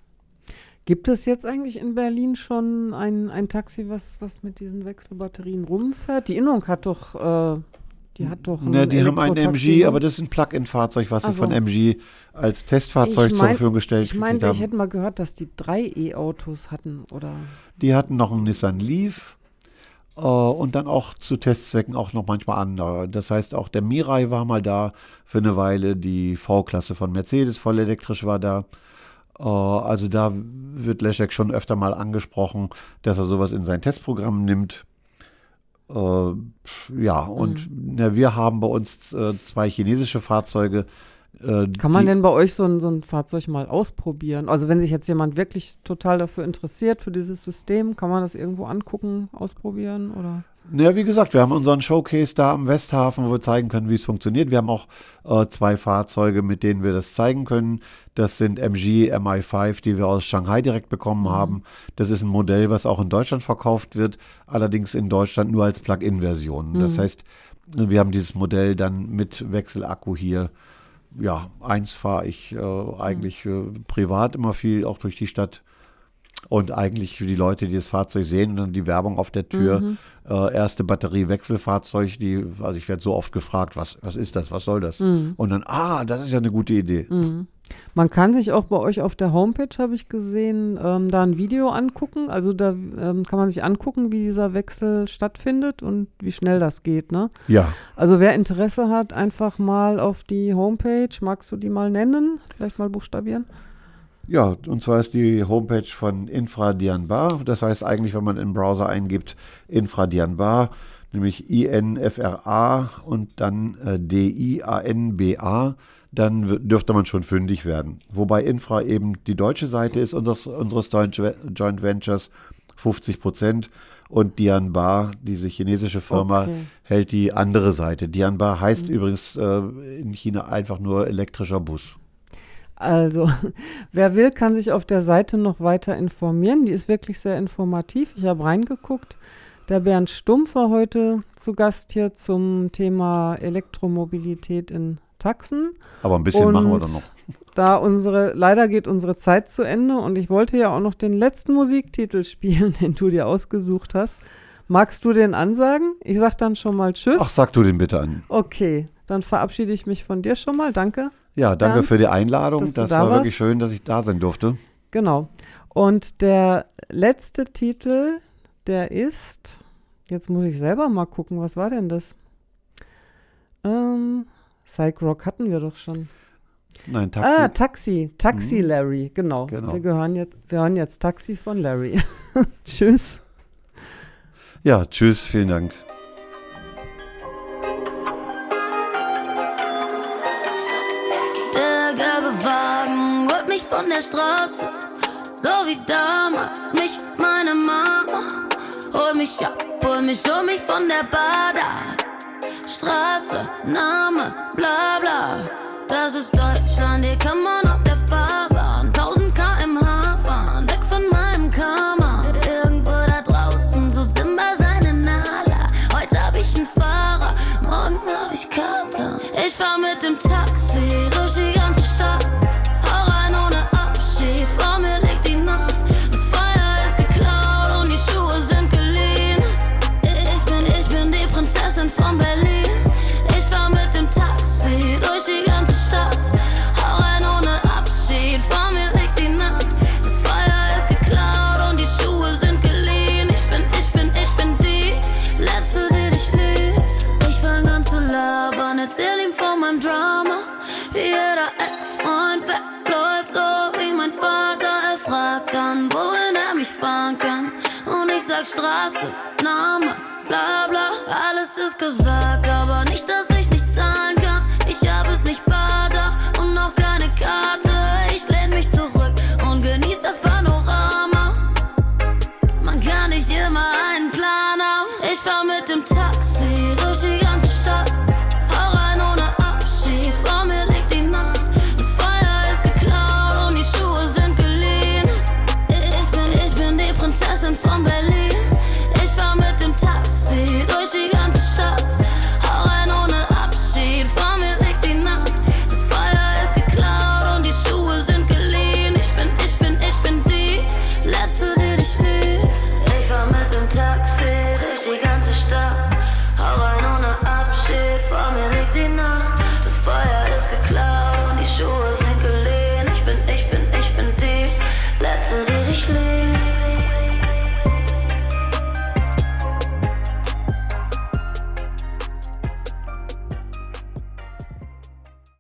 Gibt es jetzt eigentlich in Berlin schon ein, ein Taxi, was, was mit diesen Wechselbatterien rumfährt? Die Innung hat doch, äh, die hat doch ein Ne, die haben ein MG, ne? aber das ist ein Plug-in-Fahrzeug, was sie Also. von MG als Testfahrzeug Ich zur mein- Verfügung gestellt Ich meinte, haben. ich hätte mal gehört, dass die drei E-Autos hatten, oder? Die hatten noch einen Nissan Leaf und dann auch zu Testzwecken auch noch manchmal andere. Das heißt, auch der Mirai war mal da für eine Weile, die V-Klasse von Mercedes voll elektrisch war da. Äh, also da wird Leszek schon öfter mal angesprochen, dass er sowas in sein Testprogramm nimmt. Äh, ja, und na, wir haben bei uns äh, zwei chinesische Fahrzeuge Äh, Kann man denn bei euch so ein, so ein Fahrzeug mal ausprobieren? Also wenn sich jetzt jemand wirklich total dafür interessiert, für dieses System, kann man das irgendwo angucken, ausprobieren oder? Naja, wie gesagt, wir haben unseren Showcase da am Westhafen, wo wir zeigen können, wie es funktioniert. Wir haben auch äh, zwei Fahrzeuge, mit denen wir das zeigen können. Das sind MG MI5, die wir aus Shanghai direkt bekommen haben. Das ist ein Modell, was auch in Deutschland verkauft wird, allerdings in Deutschland nur als Plug-in-Version. Das heißt, wir haben dieses Modell dann mit Wechselakku hier. Ja, eins fahre ich äh, eigentlich äh, privat immer viel, auch durch die Stadt. Und eigentlich für die Leute, die das Fahrzeug sehen und dann die Werbung auf der Tür, äh, erste Batterie-Wechselfahrzeug, die, also ich werde so oft gefragt, was, was ist das, was soll das? Und dann, ah, das ist ja eine gute Idee. Man kann sich auch bei euch auf der Homepage, habe ich gesehen, ähm, da ein Video angucken. Also da ähm, kann man sich angucken, wie dieser Wechsel stattfindet und wie schnell das geht. Ne? Ja, Also wer Interesse hat, einfach mal auf die Homepage, magst du die mal nennen? Vielleicht mal buchstabieren? Ja, und zwar ist die Homepage von Infradianbar. Das heißt eigentlich, wenn man im Browser eingibt, Infradianbar, nämlich I-N-F-R-A und dann äh, D-I-A-N-B-A, dann dürfte man schon fündig werden. Wobei Infra eben die deutsche Seite ist unseres, unseres Joint Ventures, 50 Prozent. Und Dianbar, diese chinesische Firma, Okay. hält die andere Seite. Dianbar heißt übrigens äh, in China einfach nur elektrischer Bus. Also, wer will, kann sich auf der Seite noch weiter informieren. Die ist wirklich sehr informativ. Ich habe reingeguckt. Der Bernd Stumpf war heute zu Gast hier zum Thema Elektromobilität in Taxen. Aber ein bisschen machen wir Und dann noch. Da unsere, leider geht unsere Zeit zu Ende und ich wollte ja auch noch den letzten Musiktitel spielen, den du dir ausgesucht hast. Magst du den ansagen? Ich sag dann schon mal Tschüss. Ach, sag du den bitte an. Okay, dann verabschiede ich mich von dir schon mal. Danke. Ja, danke Bernd, für die Einladung. Das da war wirklich warst. schön, dass ich da sein durfte. Genau. Und der letzte Titel, der ist, jetzt muss ich selber mal gucken, was war denn das? Ähm, Psych Rock hatten wir doch schon. Nein, Taxi. Ah, Taxi. Taxi Larry, genau. Genau. Wir, gehören jetzt, wir hören jetzt Taxi von Larry. Tschüss. ja, tschüss, vielen Dank. Von der Straße, so wie damals mich meine Mama. Hol mich ab, hol mich, hol mich von der Bader. Straße, Name, bla bla. Das ist Deutschland, hier kann man